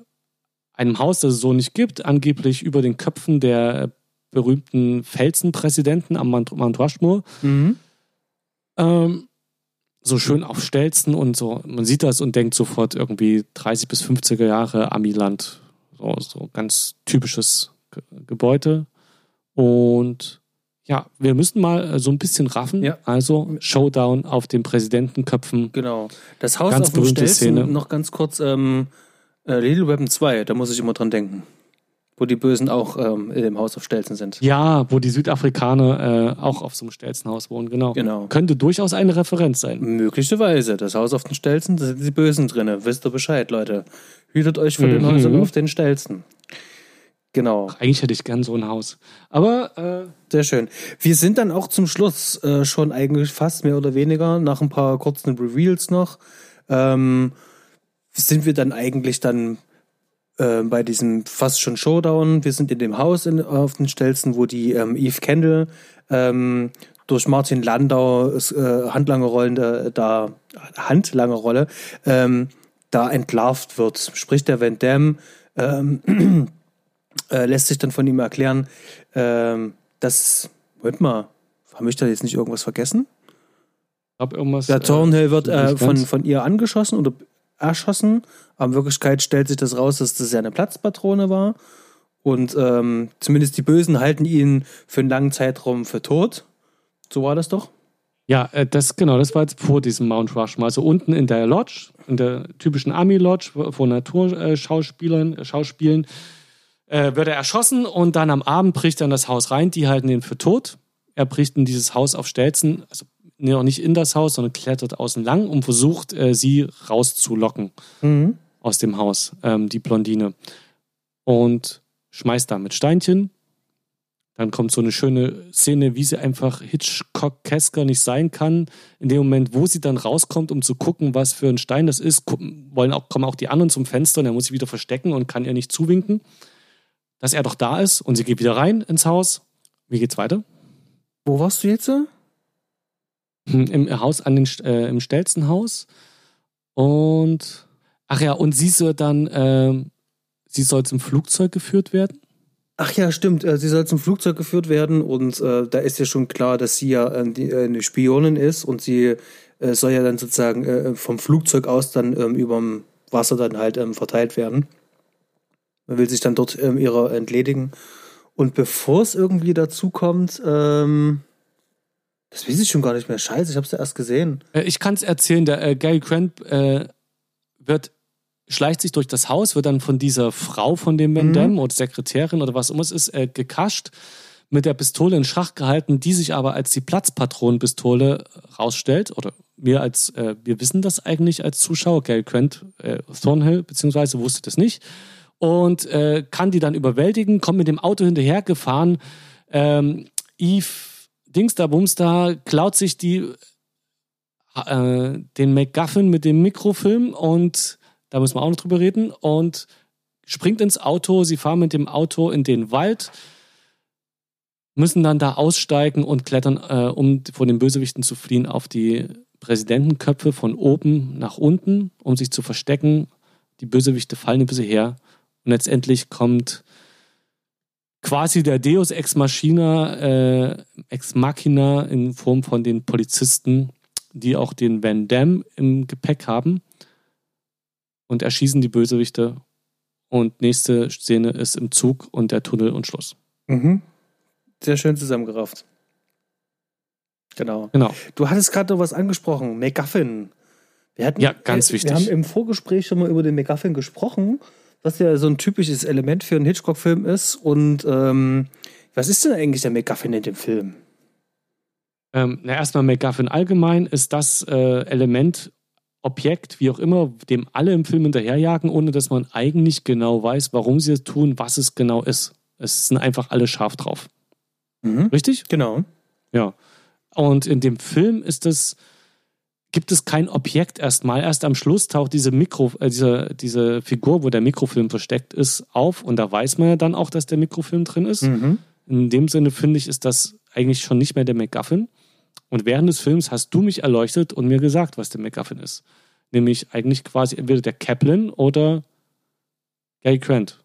einem Haus, das es so nicht gibt, angeblich über den Köpfen der berühmten Felsenpräsidenten am Mount, Mount Rushmore. Mhm. Ähm, so schön auf Stelzen und so. Man sieht das und denkt sofort irgendwie 30 bis 50er Jahre Amiland. So, so ganz typisches Gebäude. Und ja, wir müssen mal so ein bisschen raffen. Ja. Also Showdown auf den Präsidentenköpfen. Genau. Das Haus ganz auf dem Stelzen, Szene. noch ganz kurz, ähm, äh, Little Weapon 2, da muss ich immer dran denken. Wo die Bösen auch ähm, in dem Haus auf Stelzen sind. Ja, wo die Südafrikaner äh, auch auf so einem Stelzenhaus wohnen, genau. genau. Könnte durchaus eine Referenz sein. Möglicherweise. Das Haus auf den Stelzen, da sind die Bösen drin. Wisst ihr Bescheid, Leute. Hütet euch vor mhm. den Häusern auf den Stelzen. Genau. Ach, eigentlich hätte ich gern so ein Haus. Aber. Äh Sehr schön. Wir sind dann auch zum Schluss äh, schon eigentlich fast mehr oder weniger, nach ein paar kurzen Reveals noch. Ähm, sind wir dann eigentlich dann äh, bei diesem fast schon Showdown. Wir sind in dem Haus in, auf den Stelzen, wo die ähm, Eve Kendall ähm, durch Martin Landau äh, handlange Rollen da, da handlange Rolle ähm, da entlarvt wird. Sprich der Van Damme ähm, äh, lässt sich dann von ihm erklären, ähm, dass Moment mal, haben ich da jetzt nicht irgendwas vergessen? Hab irgendwas. Der Thornhill wird äh, von, von ihr angeschossen oder erschossen. Aber in Wirklichkeit stellt sich das raus, dass das ja eine Platzpatrone war. Und ähm, zumindest die Bösen halten ihn für einen langen Zeitraum für tot. So war das doch. Ja, äh, das genau, das war jetzt vor diesem Mount Rushmore. Also unten in der Lodge, in der typischen Army Lodge vor Naturschauspielern, äh, Schauspielen, äh, wird er erschossen und dann am Abend bricht er in das Haus rein. Die halten ihn für tot. Er bricht in dieses Haus auf Stelzen, also noch nicht in das Haus, sondern klettert außen lang und versucht, äh, sie rauszulocken mhm. aus dem Haus, ähm, die Blondine. Und schmeißt da mit Steinchen. Dann kommt so eine schöne Szene, wie sie einfach Hitchcock-Kesker nicht sein kann. In dem Moment, wo sie dann rauskommt, um zu gucken, was für ein Stein das ist, wollen auch, kommen auch die anderen zum Fenster und er muss sich wieder verstecken und kann ihr nicht zuwinken, dass er doch da ist. Und sie geht wieder rein ins Haus. Wie geht's weiter? Wo warst du jetzt? Hm, Im Haus, an den, äh, im Stelzenhaus. Und, ach ja, und sie soll dann, äh, sie soll zum Flugzeug geführt werden. Ach ja, stimmt. Äh, sie soll zum Flugzeug geführt werden und äh, da ist ja schon klar, dass sie ja äh, die, äh, eine Spionin ist und sie soll ja dann sozusagen vom Flugzeug aus dann ähm, überm Wasser dann halt ähm, verteilt werden. Man will sich dann dort ähm, ihrer entledigen. Und bevor es irgendwie dazu kommt, ähm, das weiß ich schon gar nicht mehr. Scheiße, ich hab's ja erst gesehen. Äh, ich kann es erzählen, der äh, Gary Grant äh, wird, schleicht sich durch das Haus, wird dann von dieser Frau von dem Van mhm. Damme mhm. oder Sekretärin oder was immer es ist, äh, gekascht, mit der Pistole in Schach gehalten, die sich aber als die Platzpatronenpistole rausstellt. Oder wir als, äh, wir wissen das eigentlich als Zuschauer, Gary Grant, äh, Thornhill, beziehungsweise wusste das nicht. Und äh, kann die dann überwältigen, kommt mit dem Auto hinterhergefahren. Ähm, Eve Dings da, Bums da, klaut sich die, äh, den MacGuffin mit dem Mikrofilm und da müssen wir auch noch drüber reden und springt ins Auto. Sie fahren mit dem Auto in den Wald, müssen dann da aussteigen und klettern, äh, um vor den Bösewichten zu fliehen, auf die Präsidentenköpfe von oben nach unten, um sich zu verstecken. Die Bösewichte fallen ein bisschen her und letztendlich kommt quasi der Deus Ex Machina, äh, Ex Machina in Form von den Polizisten, die auch den Van Damme im Gepäck haben und erschießen die Bösewichte. Und nächste Szene ist im Zug und der Tunnel und Schluss. Mhm. Sehr schön zusammengerafft. Genau. genau. Du hattest gerade noch was angesprochen, McGuffin. Wir hatten, ja, ganz wichtig. Wir haben im Vorgespräch schon mal über den McGuffin gesprochen was ja so ein typisches Element für einen Hitchcock-Film ist. Und ähm, was ist denn eigentlich der MacGuffin in dem Film? Ähm, na, erstmal MacGuffin allgemein ist das äh, Element, Objekt, wie auch immer, dem alle im Film hinterherjagen, ohne dass man eigentlich genau weiß, warum sie es tun, was es genau ist. Es sind einfach alle scharf drauf. Mhm. Richtig? Genau. Ja. Und in dem Film ist es gibt es kein Objekt erstmal. Erst am Schluss taucht diese Mikro, äh, diese, diese Figur, wo der Mikrofilm versteckt ist, auf und da weiß man ja dann auch, dass der Mikrofilm drin ist. Mhm. In dem Sinne finde ich, ist das eigentlich schon nicht mehr der MacGuffin. Und während des Films hast du mich erleuchtet und mir gesagt, was der MacGuffin ist. Nämlich eigentlich quasi entweder der Kaplan oder Gary Grant.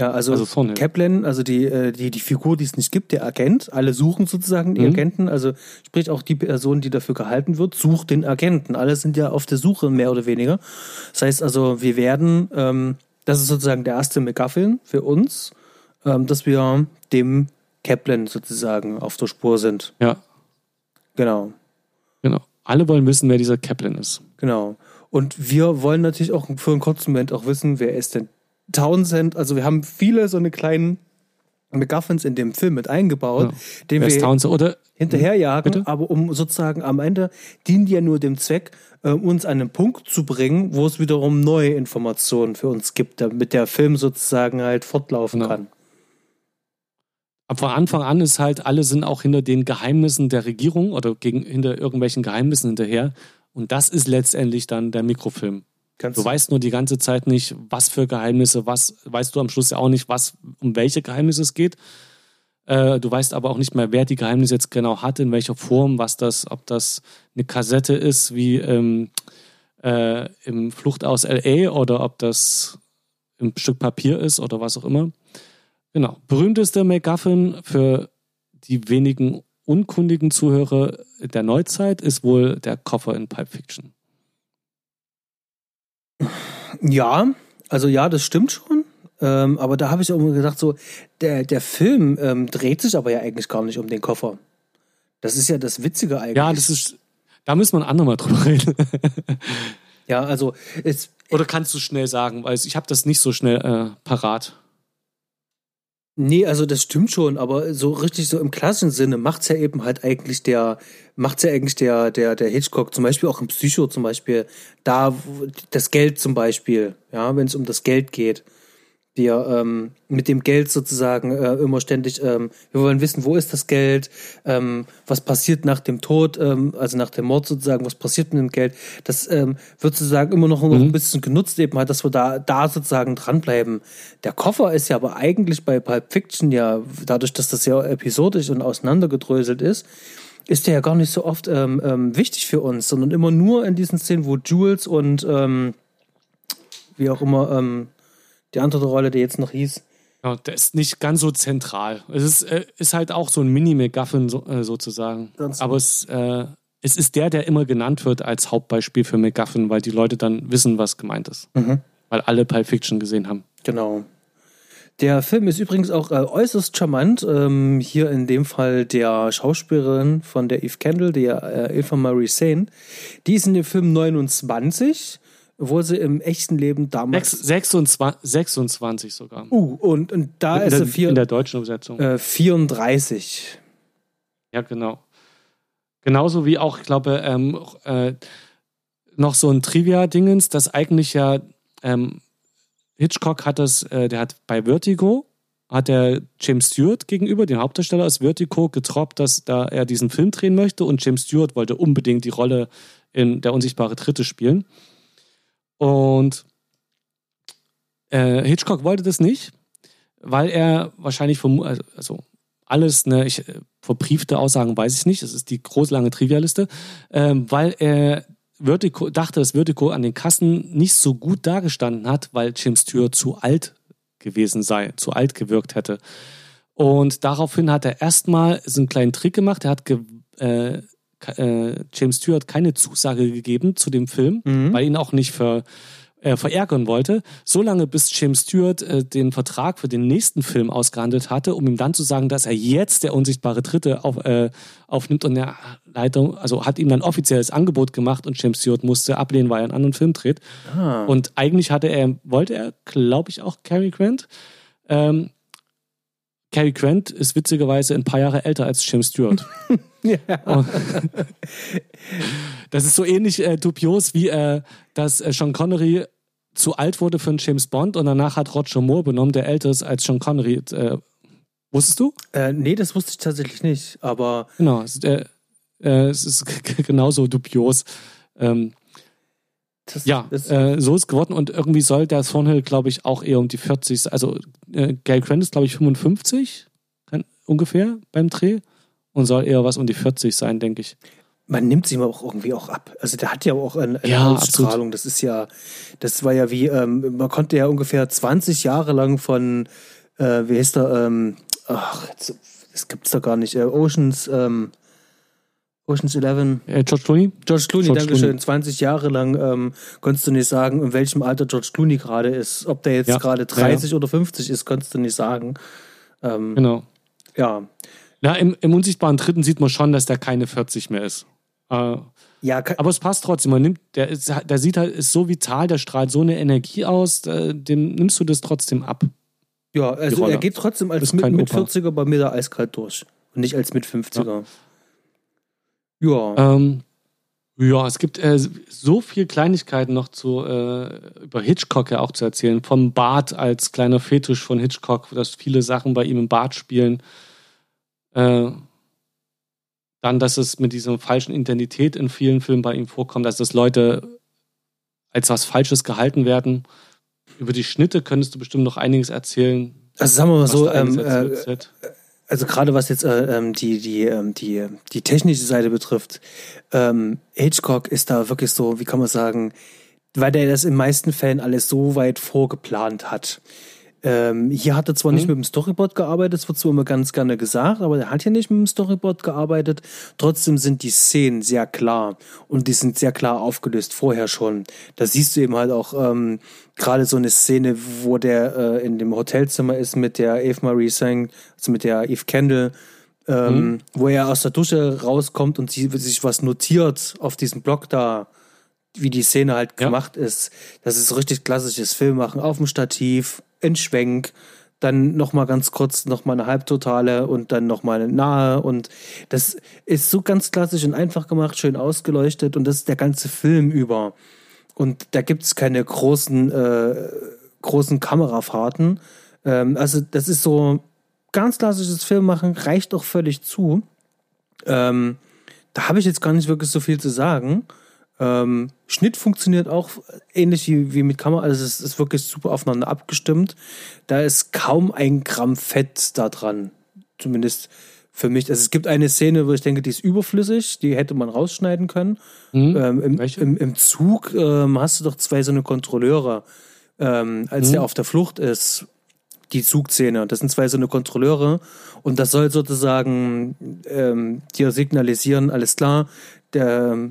Ja, also, also Kaplan, also die, äh, die, die Figur, die es nicht gibt, der Agent, alle suchen sozusagen die mhm. Agenten, also sprich auch die Person, die dafür gehalten wird, sucht den Agenten. Alle sind ja auf der Suche, mehr oder weniger. Das heißt also, wir werden, ähm, das ist sozusagen der erste McGuffin für uns, ähm, dass wir dem Kaplan sozusagen auf der Spur sind. Ja. Genau. Genau. Alle wollen wissen, wer dieser Kaplan ist. Genau. Und wir wollen natürlich auch für einen kurzen Moment auch wissen, wer ist denn Townsend, also wir haben viele so eine kleinen McGuffins in dem Film mit eingebaut, ja. den wir Townsend, oder? hinterherjagen, Bitte? aber um sozusagen am Ende dienen die ja nur dem Zweck, äh, uns an einen Punkt zu bringen, wo es wiederum neue Informationen für uns gibt, damit der Film sozusagen halt fortlaufen genau. kann. Aber von Anfang an ist halt, alle sind auch hinter den Geheimnissen der Regierung oder gegen, hinter irgendwelchen Geheimnissen hinterher. Und das ist letztendlich dann der Mikrofilm. Ganz du weißt nur die ganze Zeit nicht, was für Geheimnisse, was weißt du am Schluss ja auch nicht, was um welche Geheimnisse es geht. Äh, du weißt aber auch nicht mehr, wer die Geheimnisse jetzt genau hat, in welcher Form, was das, ob das eine Kassette ist wie ähm, äh, im Flucht aus LA oder ob das ein Stück Papier ist oder was auch immer. Genau. Berühmteste MacGuffin für die wenigen unkundigen Zuhörer der Neuzeit ist wohl der Koffer in Pipe Fiction. Ja, also ja, das stimmt schon. Ähm, aber da habe ich auch immer gedacht, so, der, der Film ähm, dreht sich aber ja eigentlich gar nicht um den Koffer. Das ist ja das Witzige eigentlich. Ja, das ist. Da müssen wir ein andermal drüber reden. ja, also es. Oder kannst du schnell sagen, weil ich habe das nicht so schnell äh, parat. Nee, also das stimmt schon, aber so richtig so im klassischen Sinne macht's ja eben halt eigentlich der, macht's ja eigentlich der, der, der Hitchcock, zum Beispiel auch im Psycho zum Beispiel, da das Geld zum Beispiel, ja, wenn es um das Geld geht wir ähm, mit dem Geld sozusagen äh, immer ständig, ähm, wir wollen wissen, wo ist das Geld, ähm, was passiert nach dem Tod, ähm, also nach dem Mord sozusagen, was passiert mit dem Geld. Das ähm, wird sozusagen immer noch, noch ein mhm. bisschen genutzt, eben halt, dass wir da, da sozusagen dranbleiben. Der Koffer ist ja aber eigentlich bei Pulp Fiction ja, dadurch, dass das ja episodisch und auseinandergedröselt ist, ist der ja gar nicht so oft ähm, ähm, wichtig für uns, sondern immer nur in diesen Szenen, wo Jules und ähm, wie auch immer ähm, die andere Rolle, die jetzt noch hieß. Ja, der ist nicht ganz so zentral. Es ist, äh, ist halt auch so ein Mini-McGuffin so, äh, sozusagen. Ganz Aber es, äh, es ist der, der immer genannt wird als Hauptbeispiel für McGuffin, weil die Leute dann wissen, was gemeint ist. Mhm. Weil alle Pulp Fiction gesehen haben. Genau. Der Film ist übrigens auch äh, äußerst charmant. Ähm, hier in dem Fall der Schauspielerin von der Eve Kendall, der äh, Eva Marie Sane. Die ist in dem Film 29 wo sie im echten Leben damals. 26, 26 sogar. Uh, und, und da in ist der, sie vier, in der deutschen Übersetzung. Äh, 34. Ja, genau. Genauso wie auch, ich glaube, ähm, äh, noch so ein Trivia-Dingens, das eigentlich ja ähm, Hitchcock hat das, äh, der hat bei Vertigo hat der James Stewart gegenüber, dem Hauptdarsteller aus Vertigo, getroppt, dass da er diesen Film drehen möchte und James Stewart wollte unbedingt die Rolle in Der unsichtbare Dritte spielen. Und äh, Hitchcock wollte das nicht, weil er wahrscheinlich vom, also alles, ne, ich, verbriefte Aussagen weiß ich nicht, das ist die große lange Trivialiste, äh, weil er Vertigo, dachte, dass Vertigo an den Kassen nicht so gut dargestanden hat, weil Jim Stewart zu alt gewesen sei, zu alt gewirkt hätte. Und daraufhin hat er erstmal so einen kleinen Trick gemacht. Er hat ge, äh, äh, James Stewart keine Zusage gegeben zu dem Film, mhm. weil ihn auch nicht ver, äh, verärgern wollte, solange bis James Stewart äh, den Vertrag für den nächsten Film ausgehandelt hatte, um ihm dann zu sagen, dass er jetzt der unsichtbare Dritte auf, äh, aufnimmt und der Leiter, also hat ihm dann offizielles Angebot gemacht und James Stewart musste ablehnen, weil er einen anderen Film dreht. Ah. Und eigentlich hatte er, wollte er, glaube ich, auch Cary Grant. Ähm, Cary Grant ist witzigerweise ein paar Jahre älter als James Stewart. ja. das ist so ähnlich äh, dubios wie, äh, dass äh, Sean Connery zu alt wurde für einen James Bond und danach hat Roger Moore benommen, der älter ist als Sean Connery. Äh, wusstest du? Äh, nee, das wusste ich tatsächlich nicht, aber. Genau, es, äh, äh, es ist genauso dubios. Ähm, das, ja, das äh, so ist geworden und irgendwie soll der Thornhill, glaube ich, auch eher um die 40, also äh, Gary Grant ist, glaube ich, 55 kann, ungefähr beim Dreh und soll eher was um die 40 sein, denke ich. Man nimmt sie ihm auch irgendwie auch ab. Also der hat ja auch eine, eine ja, Ausstrahlung. Absolut. Das ist ja, das war ja wie, ähm, man konnte ja ungefähr 20 Jahre lang von, äh, wie heißt der, ähm, ach, jetzt, das gibt's doch gar nicht, äh, Oceans, ähm, Ocean's Eleven. Äh, George Clooney? George Clooney, George Dankeschön. Clooney. 20 Jahre lang ähm, konntest du nicht sagen, in welchem Alter George Clooney gerade ist. Ob der jetzt ja. gerade 30 ja, oder 50 ist, konntest du nicht sagen. Ähm, genau. Ja. Na, im, im unsichtbaren Dritten sieht man schon, dass der keine 40 mehr ist. Äh, ja, aber es passt trotzdem. Man nimmt, der, ist, der sieht halt, ist so vital, der strahlt so eine Energie aus, dem nimmst du das trotzdem ab. Ja, also er geht trotzdem als mit, mit 40er bei mir da eiskalt durch. Und nicht als mit 50er. Ja. Ja. Ähm, ja, es gibt äh, so viele Kleinigkeiten noch zu, äh, über Hitchcock ja auch zu erzählen. Vom Bart als kleiner Fetisch von Hitchcock, dass viele Sachen bei ihm im Bart spielen. Äh, dann, dass es mit dieser falschen Identität in vielen Filmen bei ihm vorkommt, dass das Leute als was Falsches gehalten werden. Über die Schnitte könntest du bestimmt noch einiges erzählen. Also sagen wir mal so, ähm, äh, also gerade was jetzt äh, ähm, die, die, ähm, die, die technische Seite betrifft, ähm, Hitchcock ist da wirklich so, wie kann man sagen, weil der das in meisten Fällen alles so weit vorgeplant hat. Ähm, hier hat er zwar mhm. nicht mit dem Storyboard gearbeitet, das wird zwar immer ganz gerne gesagt, aber er hat hier nicht mit dem Storyboard gearbeitet. Trotzdem sind die Szenen sehr klar und die sind sehr klar aufgelöst vorher schon. Da siehst du eben halt auch ähm, gerade so eine Szene, wo der äh, in dem Hotelzimmer ist mit der Eve Marie Sang, also mit der Eve Kendall, ähm, mhm. wo er aus der Dusche rauskommt und sie, sich was notiert auf diesem Blog da wie die Szene halt ja. gemacht ist. Das ist richtig klassisches Filmmachen auf dem Stativ, ein Schwenk, dann noch mal ganz kurz noch mal eine Halbtotale und dann noch mal eine nahe und das ist so ganz klassisch und einfach gemacht, schön ausgeleuchtet und das ist der ganze Film über. Und da gibt es keine großen äh, großen Kamerafahrten. Ähm, also das ist so ganz klassisches Filmmachen, reicht auch völlig zu. Ähm, da habe ich jetzt gar nicht wirklich so viel zu sagen. Ähm, Schnitt funktioniert auch ähnlich wie, wie mit Kamera. Also es ist wirklich super aufeinander abgestimmt. Da ist kaum ein Gramm Fett da dran. Zumindest für mich. Also es gibt eine Szene, wo ich denke, die ist überflüssig, die hätte man rausschneiden können. Mhm. Ähm, im, im, im, Zug ähm, hast du doch zwei so eine Kontrolleure, ähm, als mhm. der auf der Flucht ist. Die Zugszene. Das sind zwei so eine Kontrolleure. Und das soll sozusagen ähm, dir signalisieren, alles klar, der,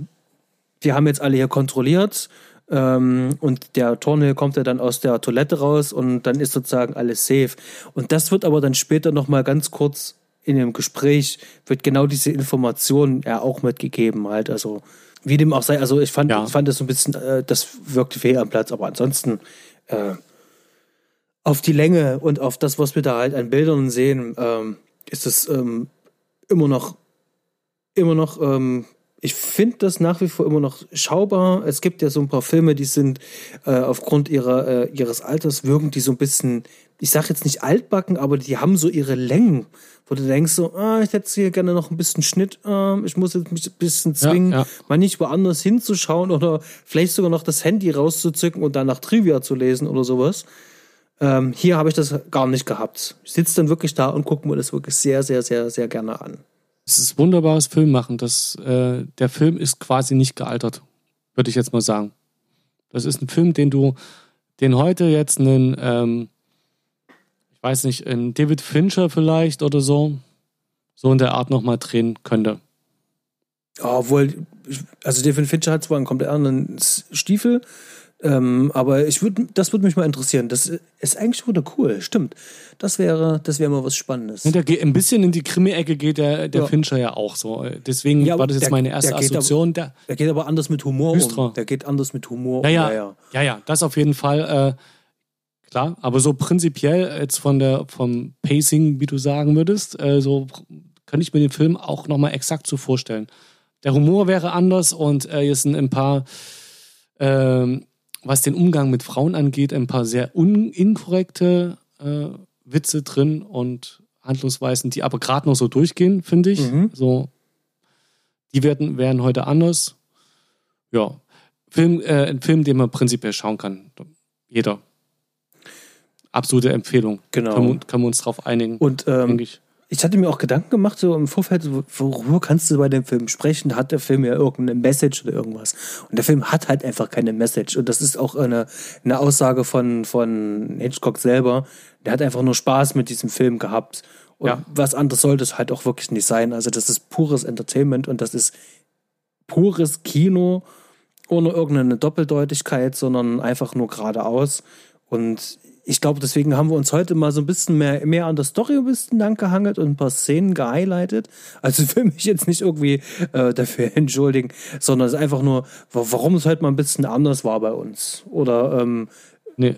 wir haben jetzt alle hier kontrolliert ähm, und der Tornel kommt ja dann aus der Toilette raus und dann ist sozusagen alles safe. Und das wird aber dann später nochmal ganz kurz in dem Gespräch, wird genau diese Information ja auch mitgegeben halt, also wie dem auch sei, also ich fand, ja. ich fand das so ein bisschen, äh, das wirkte fehl am Platz, aber ansonsten äh, auf die Länge und auf das, was wir da halt an Bildern sehen, ähm, ist es ähm, immer noch immer noch ähm, ich finde das nach wie vor immer noch schaubar. Es gibt ja so ein paar Filme, die sind äh, aufgrund ihrer, äh, ihres Alters wirken die so ein bisschen, ich sage jetzt nicht altbacken, aber die haben so ihre Längen, wo du denkst so, ah, ich hätte hier gerne noch ein bisschen Schnitt, äh, ich muss jetzt mich ein bisschen zwingen, ja, ja. mal nicht woanders hinzuschauen oder vielleicht sogar noch das Handy rauszuzücken und dann nach Trivia zu lesen oder sowas. Ähm, hier habe ich das gar nicht gehabt. Ich sitze dann wirklich da und gucke mir das wirklich sehr, sehr, sehr, sehr gerne an. Es ist wunderbares Filmmachen. Das, äh, der Film ist quasi nicht gealtert, würde ich jetzt mal sagen. Das ist ein Film, den du, den heute jetzt einen, ähm, ich weiß nicht, einen David Fincher vielleicht oder so, so in der Art nochmal drehen könnte. Ja, obwohl, also David Fincher hat zwar einen komplett anderen Stiefel, ähm, aber ich würde, das würde mich mal interessieren. Das ist eigentlich wieder cool, stimmt. Das wäre, das wäre mal was Spannendes. Der geht, ein bisschen in die Krimi-Ecke geht der, der ja. Fincher ja auch so. Deswegen ja, war das jetzt der, meine erste der Assoziation. Aber, der, geht aber anders mit Humor düsterer. um. Der geht anders mit Humor ja, ja, um. Ja, ja, ja, das auf jeden Fall. Äh, klar, aber so prinzipiell jetzt von der, vom Pacing, wie du sagen würdest, äh, so könnte ich mir den Film auch nochmal exakt so vorstellen. Der Humor wäre anders und äh, hier sind ein paar ähm, was den Umgang mit Frauen angeht, ein paar sehr inkorrekte äh, Witze drin und Handlungsweisen, die aber gerade noch so durchgehen, finde ich. Mhm. So, die werden, wären heute anders. Ja, Film, äh, ein Film, den man prinzipiell schauen kann. Jeder. Absolute Empfehlung. Genau. Können, können wir uns darauf einigen. Und ähm, ich ich hatte mir auch Gedanken gemacht, so im Vorfeld, worüber kannst du bei dem Film sprechen? Hat der Film ja irgendeine Message oder irgendwas? Und der Film hat halt einfach keine Message. Und das ist auch eine, eine Aussage von, von Hitchcock selber. Der hat einfach nur Spaß mit diesem Film gehabt. Und ja. was anderes sollte es halt auch wirklich nicht sein. Also das ist pures Entertainment und das ist pures Kino ohne irgendeine Doppeldeutigkeit, sondern einfach nur geradeaus. Und ich glaube, deswegen haben wir uns heute mal so ein bisschen mehr, mehr an der Story ein bisschen lang gehangelt und ein paar Szenen gehighlightet. Also ich will mich jetzt nicht irgendwie äh, dafür entschuldigen, sondern es ist einfach nur, warum es heute mal ein bisschen anders war bei uns. Oder ähm, nee.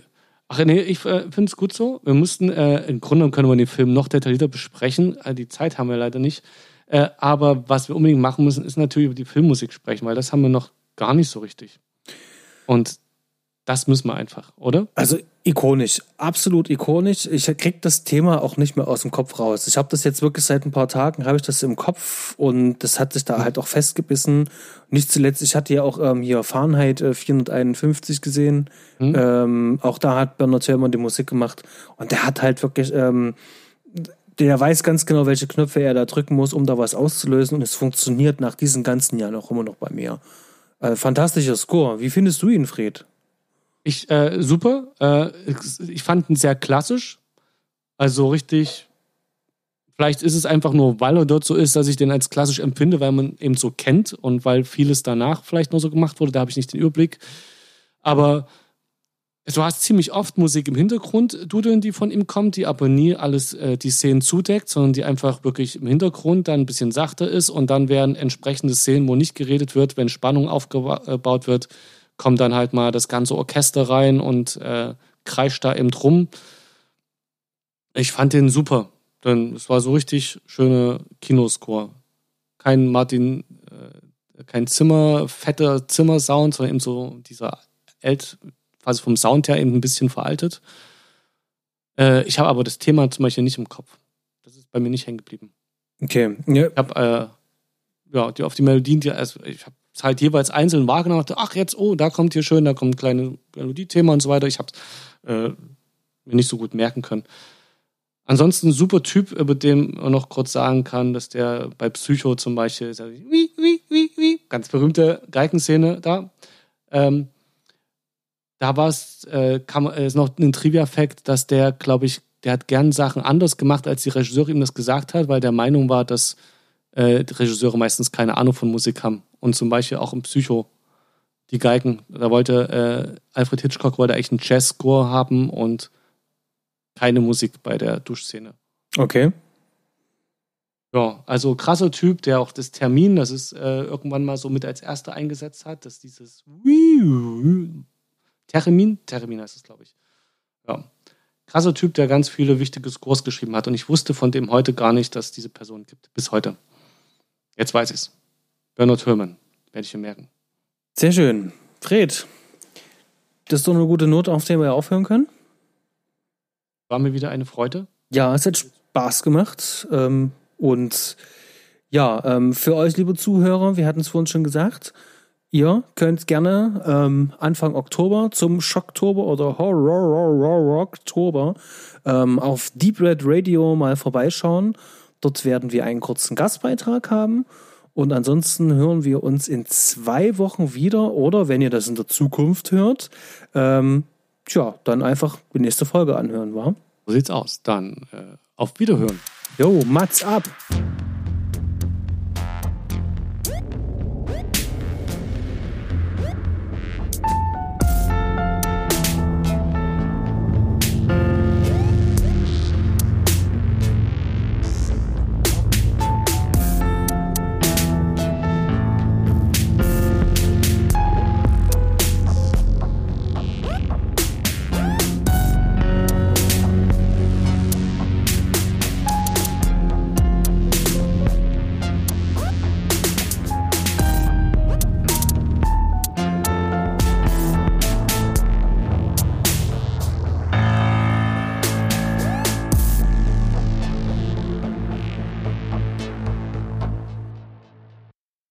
Ach nee, ich äh, finde es gut so. Wir mussten, äh, im Grunde können wir den Film noch detaillierter besprechen. Äh, die Zeit haben wir leider nicht. Äh, aber was wir unbedingt machen müssen, ist natürlich über die Filmmusik sprechen, weil das haben wir noch gar nicht so richtig. Und das müssen wir einfach, oder? Also ikonisch, absolut ikonisch. Ich krieg das Thema auch nicht mehr aus dem Kopf raus. Ich habe das jetzt wirklich seit ein paar Tagen, habe ich das im Kopf und das hat sich da halt auch festgebissen. Nicht zuletzt, ich hatte ja auch ähm, hier Fahrenheit äh, 451 gesehen. Mhm. Ähm, auch da hat Bernard Herrmann die Musik gemacht und der hat halt wirklich... Ähm, der weiß ganz genau, welche Knöpfe er da drücken muss, um da was auszulösen. Und es funktioniert nach diesen ganzen Jahren auch immer noch bei mir. Äh, fantastischer Score. Wie findest du ihn, Fred? Ich, äh, super. Äh, ich fand ihn sehr klassisch. Also richtig. Vielleicht ist es einfach nur, weil er dort so ist, dass ich den als klassisch empfinde, weil man eben so kennt und weil vieles danach vielleicht nur so gemacht wurde. Da habe ich nicht den Überblick. Aber du hast ziemlich oft Musik im Hintergrund dudeln, die von ihm kommt, die aber nie alles äh, die Szenen zudeckt, sondern die einfach wirklich im Hintergrund dann ein bisschen sachter ist und dann werden entsprechende Szenen, wo nicht geredet wird, wenn Spannung aufgebaut wird, kommt dann halt mal das ganze Orchester rein und äh, kreischt da eben drum. Ich fand den super, denn es war so richtig schöne Kinoscore. Kein Martin, äh, kein Zimmer, fetter Zimmersound, sondern eben so dieser Alt, quasi vom Sound her eben ein bisschen veraltet. Äh, ich habe aber das Thema zum Beispiel nicht im Kopf. Das ist bei mir nicht hängen geblieben. Okay. Ja. Ich habe äh, ja, die, auf die Melodien, die, also ich habe halt jeweils einzeln wahrgenommen, dachte, ach jetzt, oh, da kommt hier schön, da kommt ein kleines Melodiethema und so weiter. Ich habe es äh, mir nicht so gut merken können. Ansonsten ein super Typ, über den man noch kurz sagen kann, dass der bei Psycho zum Beispiel, wie, wie, wie, wie, ganz berühmte Geigenszene da, ähm, da war es, äh, äh, ist noch ein Trivia-Fact, dass der, glaube ich, der hat gern Sachen anders gemacht, als die Regisseure ihm das gesagt hat, weil der Meinung war, dass äh, Regisseure meistens keine Ahnung von Musik haben. Und zum Beispiel auch im Psycho, die Geigen. Da wollte äh, Alfred Hitchcock wollte eigentlich einen Jazz-Score haben und keine Musik bei der Duschszene. Okay. Ja, also krasser Typ, der auch das Termin, das ist äh, irgendwann mal so mit als erster eingesetzt hat, dass dieses Termin, Termin heißt es, glaube ich. Ja. Krasser Typ, der ganz viele wichtige Scores geschrieben hat. Und ich wusste von dem heute gar nicht, dass es diese Person gibt. Bis heute. Jetzt weiß ich es. Bernard Herrmann. Werde ich mir merken. Sehr schön. Fred, das ist doch eine gute Note, auf der wir aufhören können. War mir wieder eine Freude. Ja, es hat Spaß gemacht. Ähm, und ja, ähm, für euch, liebe Zuhörer, wir hatten es vorhin schon gesagt, Ihr könnt gerne ähm, Anfang Oktober zum Schocktober oder Horror-Oktober ähm, auf Deep Red Radio mal vorbeischauen. Dort werden wir einen kurzen Gastbeitrag haben. Und ansonsten hören wir uns in zwei Wochen wieder oder wenn ihr das in der Zukunft hört, ähm, tja, dann einfach die nächste Folge anhören, wa? So sieht's aus. Dann äh, auf Wiederhören. Jo, Mats ab!